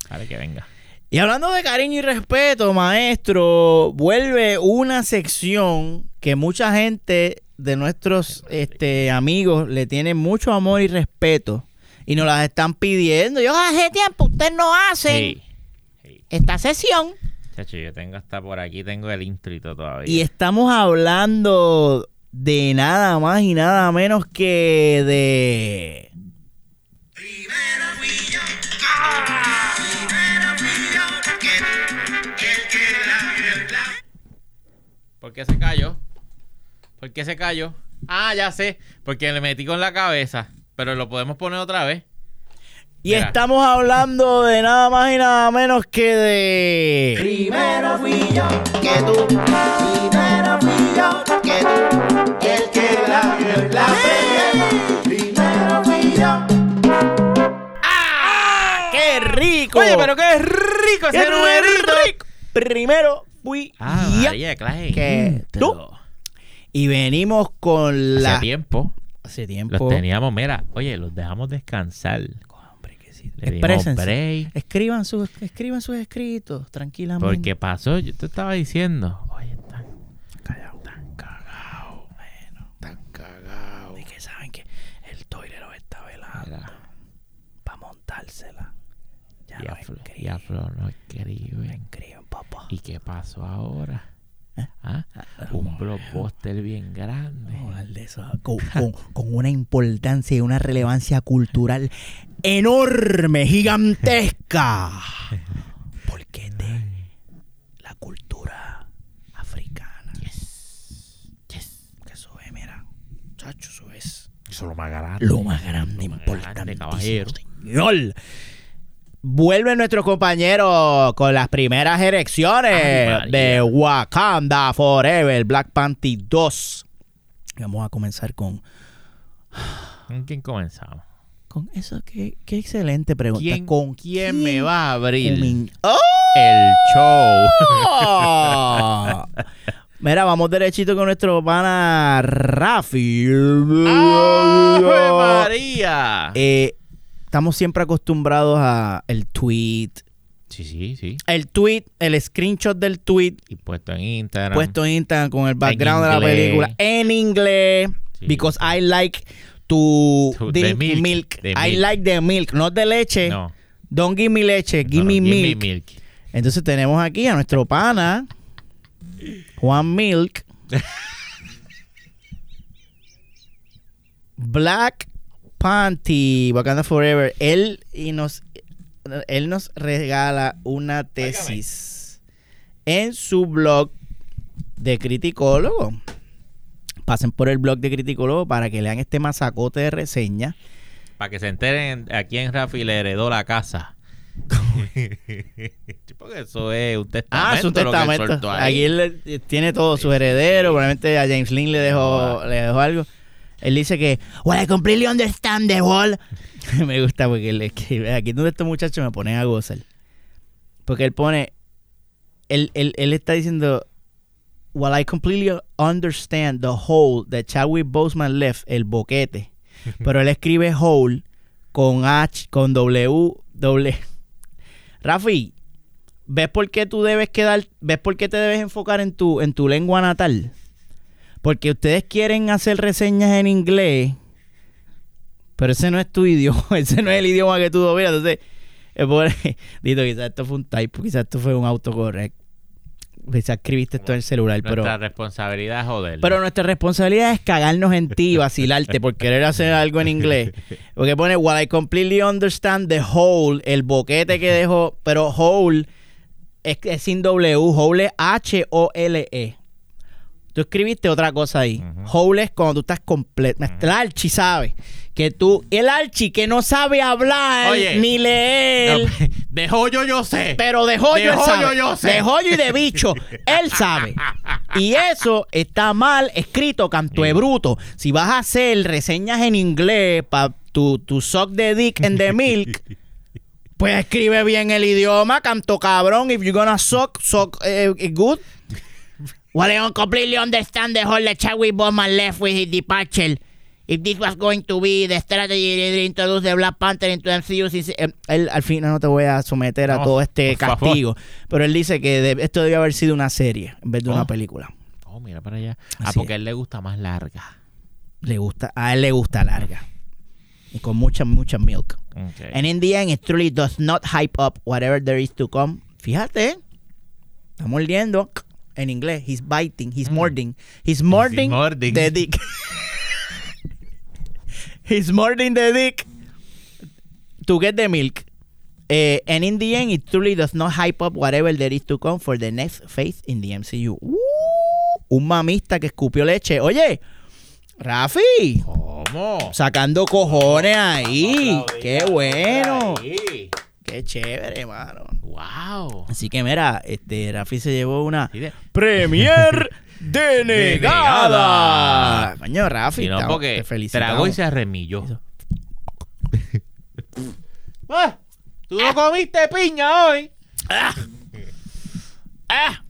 Dale que venga. Y hablando de cariño y respeto, maestro, vuelve una sección que mucha gente de nuestros este, amigos le tiene mucho amor y respeto y nos las están pidiendo. Yo hace tiempo ustedes no hacen Sí. esta sesión Chacho, yo tengo hasta por aquí, tengo el todo todavía. y estamos hablando de nada más y nada menos que de... ¿Por qué se cayó? ¿Por qué se cayó? Ah, ya sé. Porque le metí con la cabeza. Pero lo podemos poner otra vez. Y Mira. estamos hablando de nada más y nada menos que de... Primero fui yo que tú. Primero fui yo que tú. El que la vio la. Primero fui yo. ¡Qué rico! Oye, pero qué rico ¡Qué ese numerito. Primero fui Ah. María, clase. Que tú. Y venimos con la... Hace tiempo Hace tiempo. los teníamos, mira, oye, los dejamos descansar. Hombre, que sí. Exprésense. Escriban sus, escriban sus escritos tranquilamente. Porque pasó, yo te estaba diciendo, oye, están Callao. Tan cagado. Bueno, tan cagado. Y que saben que el toile lo está velando para montársela. Ya y no a Flo- y escriben. no escriben. Papá. ¿Y qué pasó ahora? ¿Eh? ¿Ah? Un blockbuster bien grande. De eso. Con, con- con una importancia y una relevancia cultural enorme, gigantesca. Porque de la cultura africana. Que eso es, mira. Chacho, eso es Eso es lo más grande. lo más grande, Lo más importante, caballero. Señor. Vuelven nuestros compañeros con las primeras Ay, María. de Wakanda Forever, Black Panther 2. Vamos a comenzar con, ¿Con quién comenzamos? con eso. Qué, qué excelente pregunta. ¿Quién, ¿Con quién me va a abrir ¡Oh! el show? Mira, vamos derechito con nuestro pana Rafi. ¡Ave María! Eh, estamos siempre acostumbrados a el tweet. Sí, sí, sí. El tweet, el screenshot del tweet Y puesto en Instagram. puesto en Instagram con el background de la película en inglés. Sí. Because I like to To- drink the milk. milk. The I milk. like the milk, no de leche. No. Don't give me leche, give no, no, me give milk. me milk. Entonces tenemos aquí a nuestro pana, Juan Milk. Black Panty, Wakanda Forever. Él y nos él nos regala una tesis en su blog de criticólogo. Pasen por el blog de criticólogo para que lean este masacote de reseña. Para que se enteren a quién Rafi le heredó la casa. Porque eso es un testamento. Ah, es un testamento. Aquí él le- tiene todo, su heredero, probablemente a James Lynn le dejó, le dejó algo. Él dice que, well, I completely understand the whole. me gusta porque él escribe, aquí donde estos muchachos me ponen a gozar. Porque él pone, él, él, él está diciendo, while I completely understand the hole that Chadwick Boseman left, el boquete. Pero él escribe hole con H, con W, doble. Rafi, ¿ves por qué tú debes quedar, ves por qué te debes enfocar en tu, en tu lengua natal? Porque ustedes quieren hacer reseñas en inglés, pero ese no es tu idioma, ese no es el idioma que tú dominas. Entonces, Dito, quizás esto fue un typo, quizás esto fue un autocorrect. Quizás escribiste esto en el celular, pero... Nuestra responsabilidad es joder. Pero nuestra responsabilidad es cagarnos en ti y vacilarte por querer hacer algo en inglés. Porque pone, while I completely understand the whole, el boquete que dejó, pero whole es, es sin W, whole es H-O-L-E. Tú escribiste otra cosa ahí. Es cuando tú estás completo. El Archie sabe que tú, el Archie que no sabe hablar Oye. ni leer. No, de joyo yo sé. Pero de joyo De él joyo sabe. yo sé. De joyo y de bicho, él sabe. Y eso está mal escrito, canto de bruto. Si vas a hacer reseñas en inglés para tu, tu suck de dick and the milk, pues escribe bien el idioma, canto cabrón. If you're gonna suck, suck eh, good. Well, I don't completely understand the whole Chadwick Boseman left with his departure. If this was going to be the strategy to introduce the Black Panther into MCU, sí, eh, él, al final no te voy a someter a No, todo este favor. castigo. Pero él dice que de- esto debió haber sido una serie en vez de una Oh. película. Oh, mira para allá. Ah, porque a él le gusta más larga. Le gusta, a él le gusta larga. Y con mucha, mucha milk. Ok. And in the end, it truly does not hype up whatever there is to come. Fíjate, está mordiendo en inglés. He's biting, he's mording. He's mording, mording. the dick. he's mording the dick to get the milk. Eh, and in the end, it truly does not hype up whatever there is to come for the next phase in the MCU. Uh, un mamista que escupió leche. Oye, Rafi, ¿Cómo? sacando cojones ahí. Qué bueno. ahí. Qué chévere, hermano. Wow. Así que mira, este Rafi se llevó una Premier denegada. Coño, Rafi, Si no, porque te tragó y se arremilló. Ah, ¿Tú no comiste piña hoy? Ah.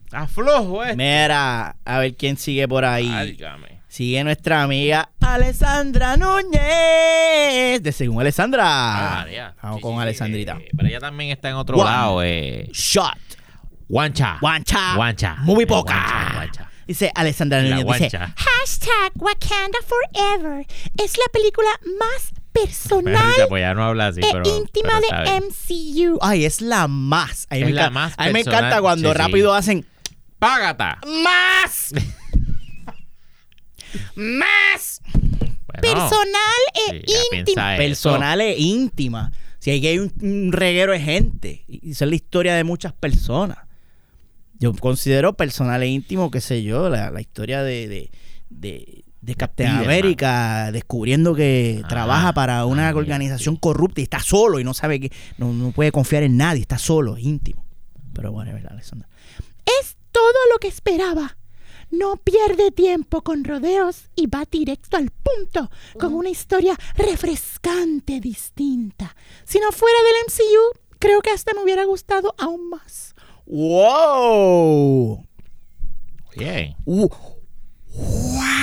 Está flojo, eh. Mira, a ver quién sigue por ahí. Válgame. Sigue nuestra amiga Alessandra Núñez. De según Alessandra. Ah. Vamos Sí, con sí, Alessandrita. eh, pero ella también está en otro One. lado. Eh. Shot. Guancha. Guancha. Guancha. Muy poca. guancha, guancha. Dice Alessandra Núñez. Dice. Hashtag Wakanda Forever es la película más personal pues ya no habla así, e pero. íntima pero de. MCU. Ay, es la más. A mí Es me la encanta, más a mí me encanta cuando sí. rápido hacen ¡Págata! más. Más. Bueno, Personal e sí, íntima. Personal e íntima. Si hay que hay un, un reguero de gente. Y esa es la historia de muchas personas. Yo considero personal e íntimo, qué sé yo, la, la historia de, de, de, de Captain Spiderman. América descubriendo que Ah, trabaja para una ah, organización corrupta y está solo y no sabe que no, no puede confiar en nadie, está solo, es íntimo. Pero bueno, es verdad, Alessandra. Es todo lo que esperaba. No pierde tiempo con rodeos y va directo al punto, con una historia refrescante, distinta. Si no fuera del MCU, creo que hasta me hubiera gustado aún más. ¡Wow! Bien. Uh, ¡Wow!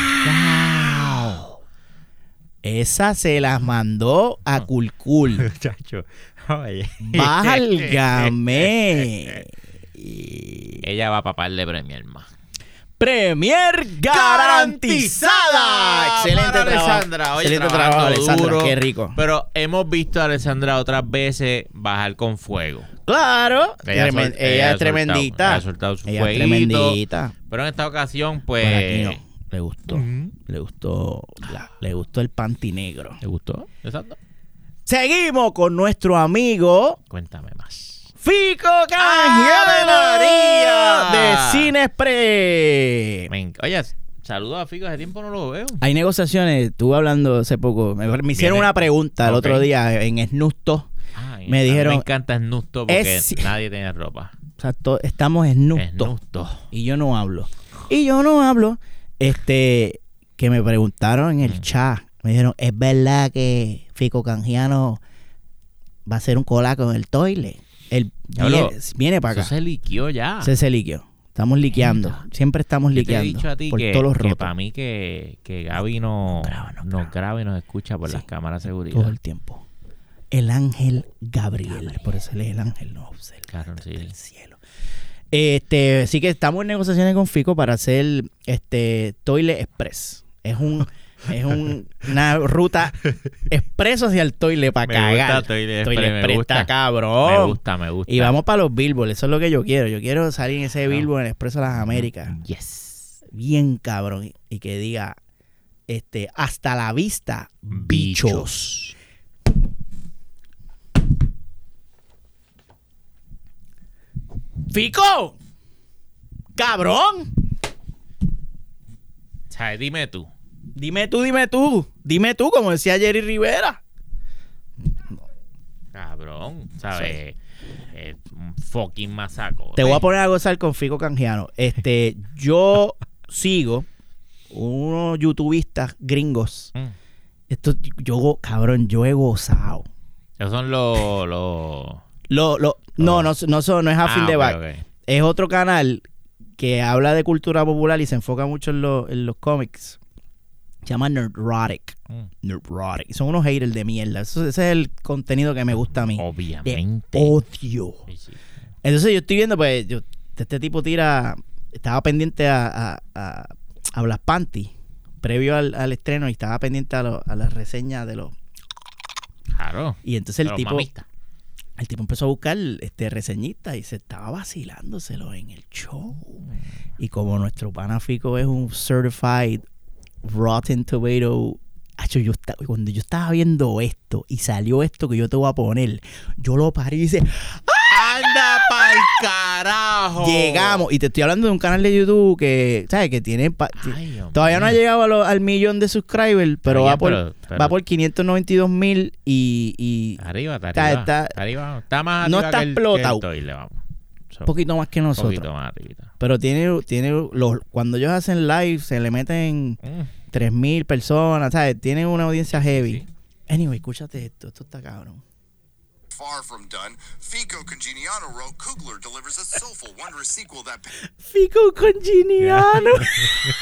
Esa se las mandó a Culcul. Muchacho. Oye. Válgame. Ella va a paparle premier más. Premier garantizada. Excelente Para trabajo. Alessandra. Oye, Excelente trabajo, Alessandra. duro. Qué rico. Pero hemos visto a Alessandra otras veces bajar con fuego. Claro. Ella tremen- sol- ella, ella ha es tremendita. soltado- ella ha soltado su Ella es tremendita. Pero en esta ocasión, Por aquí pues. no. Le gustó. Le gustó. la- le gustó el panty negro. ¿Te gustó? Exacto. Seguimos con nuestro amigo Cuéntame más. Fico ¡Ave Canjiano María! de Cine Express. Oye, saludos a Fico, hace tiempo no lo veo. Hay negociaciones, estuve hablando hace poco, me, me hicieron Viene- una pregunta el otro día en Snusto. Ay, Me dijeron- Me encanta Snusto porque Es- nadie tiene ropa. O sea, to- estamos Snusto. Snusto. Y yo no hablo. Y yo no hablo. Este, que me preguntaron en el Mm. chat. Me dijeron, ¿es verdad que Fico Canjiano va a hacer un colaco en el toile? Viene, viene para Eso acá. se liquió ya. Se, se liqueó. Estamos liqueando. Siempre estamos Yo te he liqueando. dicho a ti por que, todos los que rotos. para mí que, que Gaby no, nos graba y nos escucha por Sí. las cámaras de seguridad. Todo el tiempo. El ángel Gabriel. Por eso él es el ángel, no el Claro, sí. del cielo. Este, sí que estamos en negociaciones con Fico para hacer este Toilet Express. Es un es un- una ruta expreso hacia el toile para cagar. gusta Express, me gusta. está cabrón. Me gusta, me gusta. Y vamos para los Billboard, eso es lo que yo quiero. Yo quiero salir en ese Claro. Billboard en Expreso de las Américas. Yes. Bien cabrón. Y- que diga, este, hasta la vista, bichos. ¡Fico! ¡Cabrón! O sea, dime tú. Dime tú, dime tú. Dime tú, como decía Jerry Rivera. Cabrón, ¿sabes? Es un fucking masaco. Te voy a poner a gozar con Fico Canjiano. Este, yo sigo unos youtubistas gringos. Mm. Esto, yo, cabrón, yo he gozado. Esos son los... los... Lo, lo, no, no, no, son- no es Half in Ah, the ok, Back. Es otro canal que habla de cultura popular y se enfoca mucho en, lo- en los cómics. Se llama Nerdrotic. Mm. Nerdrotic. Son unos haters de mierda. Eso- ese es el contenido que me gusta a mí. De Obviamente. odio. Sí, sí. Entonces yo estoy viendo, pues, yo- este tipo tira, estaba pendiente a, a, a, a Black Panty, previo al, al estreno, y estaba pendiente a, lo- a las reseñas de los... Claro. Y entonces el tipo, el tipo empezó a buscar este reseñista y se estaba vacilándoselo en el show. Y como nuestro panafico es un certified Rotten Tomato... Acho, yo esta- cuando yo estaba viendo esto y salió esto que yo te voy a poner, yo lo paré y dice, ¡Anda pa'l carajo! Llegamos, y te estoy hablando de un canal de YouTube que, ¿sabes? Que tiene. pa- Ay, todavía no ha llegado a lo- al millón de subscribers, pero, va, por, pero- va por 592 mil y, y Arriba, está Está- arriba. está- Está, arriba. Está más no arriba está que el- explotado. Un poquito más que un nosotros. poquito más arribita. Pero tiene, tiene los, cuando ellos hacen live, se le meten Mm. 3 mil personas, ¿sabes? Tienen una audiencia heavy. sí. Anyway, escúchate esto, esto está cabrón. Far from done, Fico Congeniano wrote Kugler delivers a soulful, wondrous sequel that Fico Congeniano.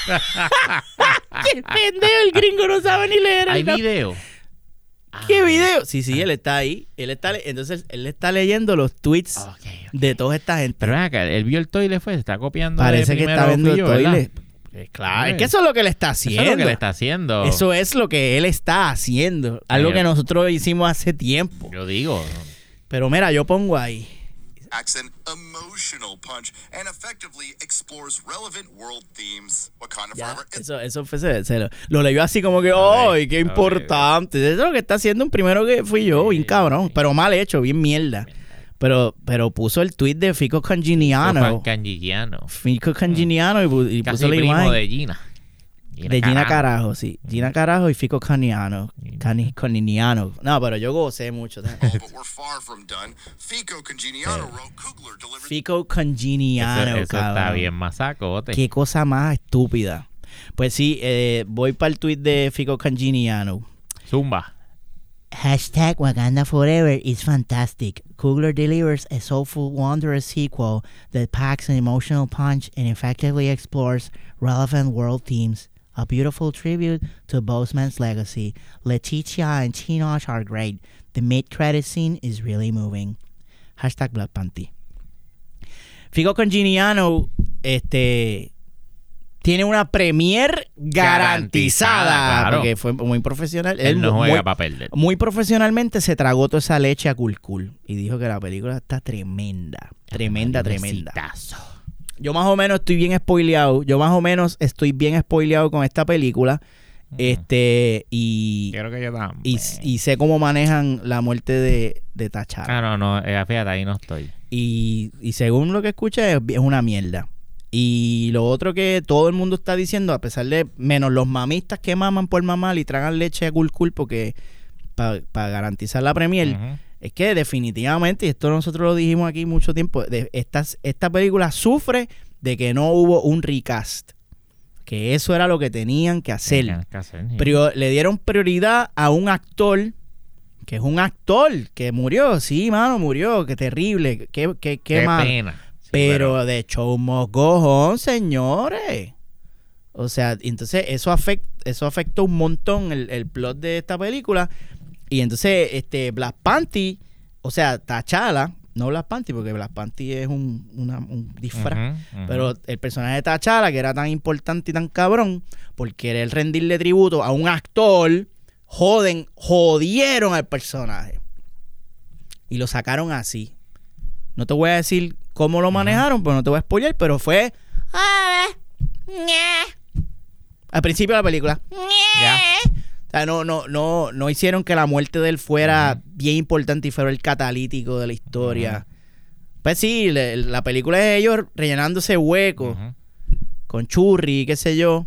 ¡Qué pendejo! El gringo no sabe ni leer. ¿Hay el video? ¿Qué Ah, video? Sí, sí, él está ahí. Él está, le- entonces, él está leyendo los tweets de toda esta gente. Pero acá, él vio el toile, fue, se está copiando. Parece que está viendo el toile. Eh, Claro, es que eso es lo que él está Eso haciendo. es lo que le está haciendo. Eso es lo que él está haciendo. Algo que nosotros hicimos hace tiempo. Yo digo. Pero mira, yo pongo ahí. Packs an emotional punch and effectively explores relevant world themes. Wakanda Ya, Forever is eso, eso fue, se, se lo, lo leyó así como que, ¡ay, qué importante! Eso es lo que está haciendo un primero que fui yo, bien cabrón. Pero mal hecho, bien mierda. Pero, pero puso el tweet de Fico. Cangigiano. Fico Congeniano y, pu- y Casi puso la primo imagen. de Gina. De Gina Carajo, sí. Gina Carajo y Fico Caniano. Cani, Coniniano. No, pero yo gocé mucho. all, but we're far from done. Fico Congeniano Fico Eso, Congeniano, eso está cabrón. bien masacote. Qué cosa más estúpida. Pues sí, eh, voy para el tweet de Fico Congeniano. Zumba. Hashtag Wakanda Forever is fantastic. Kugler delivers a soulful, wondrous sequel that packs an emotional punch and effectively explores relevant world themes. A beautiful tribute to Boseman's legacy. Leticia and Chinosh are great. The mid-credit scene is really moving. Hashtag Black Panty. Figo Congeniano, este tiene una premier garantizada, Garantizada, claro. porque fue muy profesional. Él no juega muy, perder. muy profesionalmente se tragó toda esa leche a Cool Cool y dijo que la película está tremenda, tremenda, tremenda. Yo más o menos estoy bien spoileado, yo más o menos estoy bien spoileado con esta película, este y, Quiero que yo también. y, y sé cómo manejan la muerte de, de T'Challa. Ah, no, no, eh, fíjate, ahí no estoy. Y, y según lo que escuché, es, es una mierda. Y lo otro que todo el mundo está diciendo, a pesar de menos los mamistas que maman por mamar y tragan leche a cool porque para garantizar la premier. Es que definitivamente, y esto nosotros lo dijimos aquí mucho tiempo, de, estas, esta película sufre de que no hubo un recast. Que eso era lo que tenían que hacer. Tenían que hacer, sí. Prio- le dieron prioridad a un actor que es un actor que murió, sí, mano, murió, qué terrible, qué, qué, qué, Qué mal. pena. Sí, pero de show must go on, señores. O sea, entonces eso afecta, eso afectó un montón el, el plot de esta película. Y entonces, este, Black Panty, o sea, T'Challa, no Black Panty, porque Black Panty es un, una- un disfraz. Pero el personaje de T'Challa, que era tan importante y tan cabrón, por querer rendirle tributo a un actor, joden, jodieron al personaje. Y lo sacaron así. No te voy a decir cómo lo manejaron, pero no te voy a spoiler, pero fue Ah, al principio de la película. Ya. O sea, no, no, no, no hicieron que la muerte de él fuera bien importante y fuera el catalítico de la historia. Pues sí, le- la película es ellos rellenándose huecos. Con churri, qué sé yo,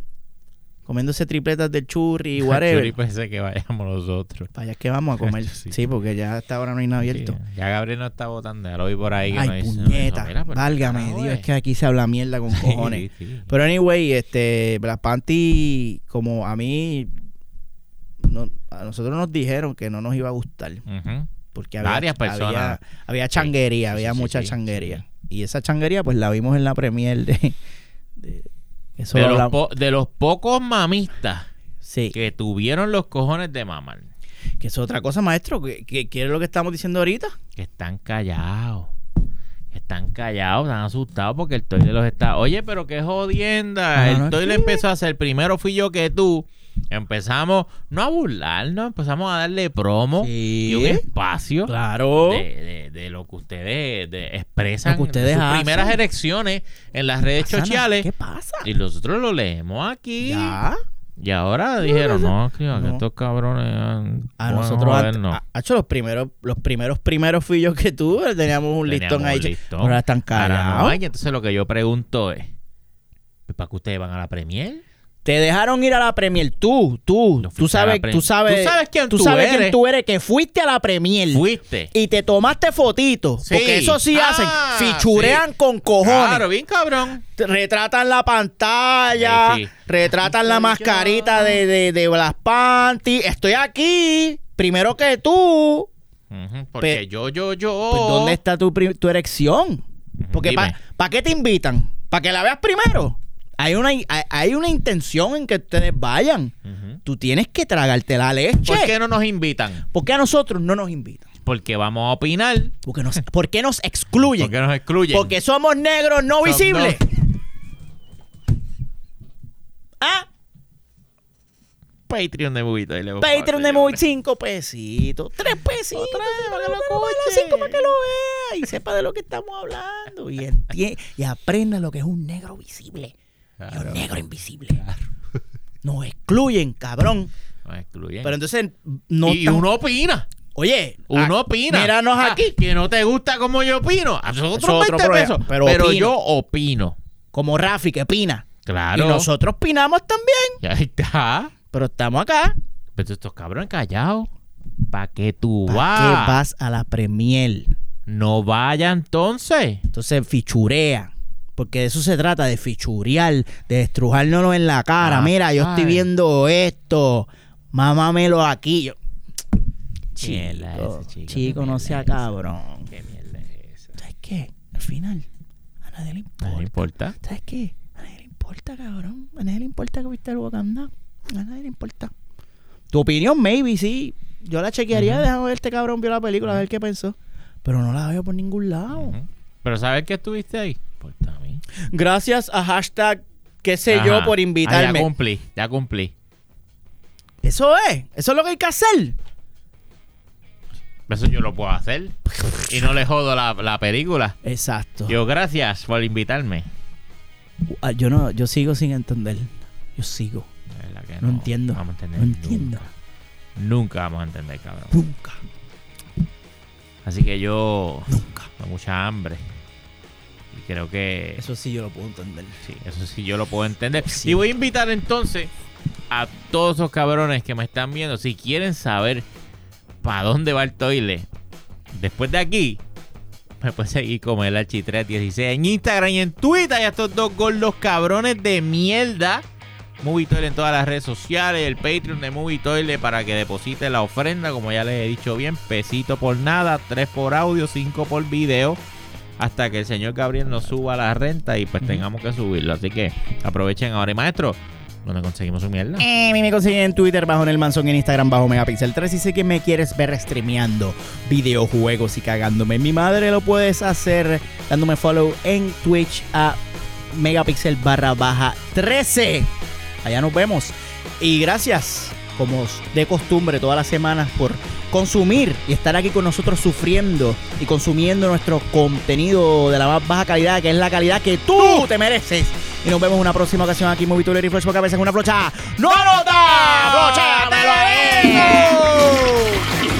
comiéndose tripletas del churri, whatever. Churi pensé que vayamos nosotros. Es que vamos a comer. Sí. Sí, porque ya hasta ahora no hay nada abierto. Sí, ya Gabriel no está votando, ya lo vi por ahí. Que Ay, no dice- puñeta. Mira, pero Válgame, Dios, eh. es que aquí se habla mierda con cojones. Sí. Pero anyway, este, Black Panty, como a mí, no- a nosotros nos dijeron que no nos iba a gustar. Porque había, Varias personas. había, había changuería, Sí, había sí, mucha sí, changuería. Y esa changuería, pues la vimos en la premier de... de- eso De lo los, hablamos- po- de los pocos mamistas que tuvieron los cojones de mamar, Que es otra cosa, maestro. que que- ¿Qué es lo que estamos diciendo ahorita? que están callados. Están callados, están asustados porque el Toile los está. Oye, pero qué jodienda. El no, Toile empezó a hacer. Primero fui yo que tú. Empezamos, no a burlarnos, empezamos a darle promo Sí. y un espacio Claro. de, de- de lo que ustedes de- expresan Lo que ustedes en sus hacen. primeras elecciones en las redes Pasa sociales. ¿Qué pasa? Y nosotros lo leemos aquí. Ya. Y ahora dijeron, no, tío, que No. estos cabrones. han- A pueden nosotros antes, jodernos". ha hecho los primeros, los primeros primeros fui yo que tú, teníamos un Teníamos listón ahí. listón. Ahora están no callados. hay. Entonces lo que yo pregunto es, ¿pues ¿para qué ustedes van a la premier? Te dejaron ir a la Premier, tú, tú, No tú sabes, tú sabes, Tú sabes quién tú sabes quién eres. tú eres, que fuiste a la Premier Fuiste. y te tomaste fotitos, Sí. porque eso sí Ah, hacen, fichurean sí. con cojones. Claro, bien cabrón. Retratan la pantalla, Sí, sí. retratan la mascarita de, de, de Black Panty. Estoy aquí, primero que tú. Porque Pe- yo, yo, yo. Pues, ¿Dónde está tu, tu erección? Porque. ¿para qué te invitan? ¿Para que la veas primero? Hay una, hay, hay una intención en que ustedes vayan. Ujú. Tú tienes que tragarte la leche. ¿Por qué no nos invitan? ¿Por qué a nosotros no nos invitan? Porque vamos a opinar. Porque nos, ¿Por qué nos excluyen? Porque nos excluyen. Porque somos negros no visibles. ¿Ah? Patreon de Movito. ahí le Patreon de creo. 5 pesitos, 3 pesitos. Otra vez, para que lo escuche. cinco para que lo vea y sepa de lo que estamos hablando. Y, entie- y aprenda lo que es un negro visible Claro. un negro invisible. Nos excluyen, cabrón. Nos excluyen. Pero entonces no y tan- uno opina. Oye, Uno ah, opina. Míranos Ah, aquí. Que no te gusta como yo opino. A nosotros Eso es otro 20 problema, pesos. pero Pero, opino. yo opino. Como Rafi que opina. Claro. Y nosotros opinamos también. Y ahí está. Pero estamos acá. Pero estos cabrones callados. ¿Para qué tú ¿Para vas? qué vas a la premier? No vaya entonces. Entonces fichurea. Porque de eso se trata, de fichurear, de estrujárnoslo en la cara. Ah, Mira, yo estoy viendo esto. Mámamelo aquí. Yo- Mierda Chico, ese, chico, chico, qué no mierda sea cabrón. ¿Qué mierda es esa? ¿Sabes qué? Al final, a nadie le importa. No importa. ¿Sabes qué? A nadie le importa. cabrón. A nadie le importa que viste el Wakanda. A nadie le importa. Tu opinión, maybe, sí. Yo la chequearía, déjame ver este cabrón vio la película, a ver qué pensó. Pero no la veo por ningún lado. Pero ¿sabes que estuviste ahí? Gracias a hashtag qué sé yo por Ah, invitarme. ya cumplí, ya cumplí. Eso es, eso es lo que hay que hacer. Eso yo lo puedo hacer. Y no le jodo la, la película. Exacto. Yo, gracias por invitarme. Ah, yo no, yo sigo sin entender. Yo sigo. De verdad que No entiendo. Vamos a entender. No entiendo. Nunca, Nunca vamos a entender, cabrón. Nunca. Así que yo. Nunca. Tengo mucha hambre. Creo que. Eso sí yo lo puedo entender. Sí, eso sí yo lo puedo entender. Sí. Y voy a invitar entonces a todos esos cabrones que me están viendo. Si quieren saber para dónde va el toile después de aquí, me pueden seguir como el Archi316 en Instagram y en Twitter. Y a estos dos gordos cabrones de mierda. Movie Toilet en todas las redes sociales, el Patreon de Movie Toilet para que deposite la ofrenda, como ya les he dicho bien, pesito por nada, tres por audio, cinco por video, hasta que el señor Gabriel nos suba la renta y pues tengamos que subirlo. Así que aprovechen ahora. Y maestro, ¿dónde conseguimos su mierda? Eh, a mí me consiguen en Twitter bajo Nel Manson, en Instagram bajo Megapixel 3 y sé que me quieres ver streameando videojuegos y cagándome. Mi madre lo puedes hacer dándome follow en Twitch a Megapixel barra baja 13. Allá nos vemos. Y gracias, como de costumbre todas las semanas por consumir y estar aquí con nosotros sufriendo y consumiendo nuestro contenido de la más baja calidad, que es la calidad que tú te mereces. Y nos vemos en una próxima ocasión aquí en Movituler y Flashback a veces una flocha. ¡No anota! ¡Flocha! ¡Te lo digo!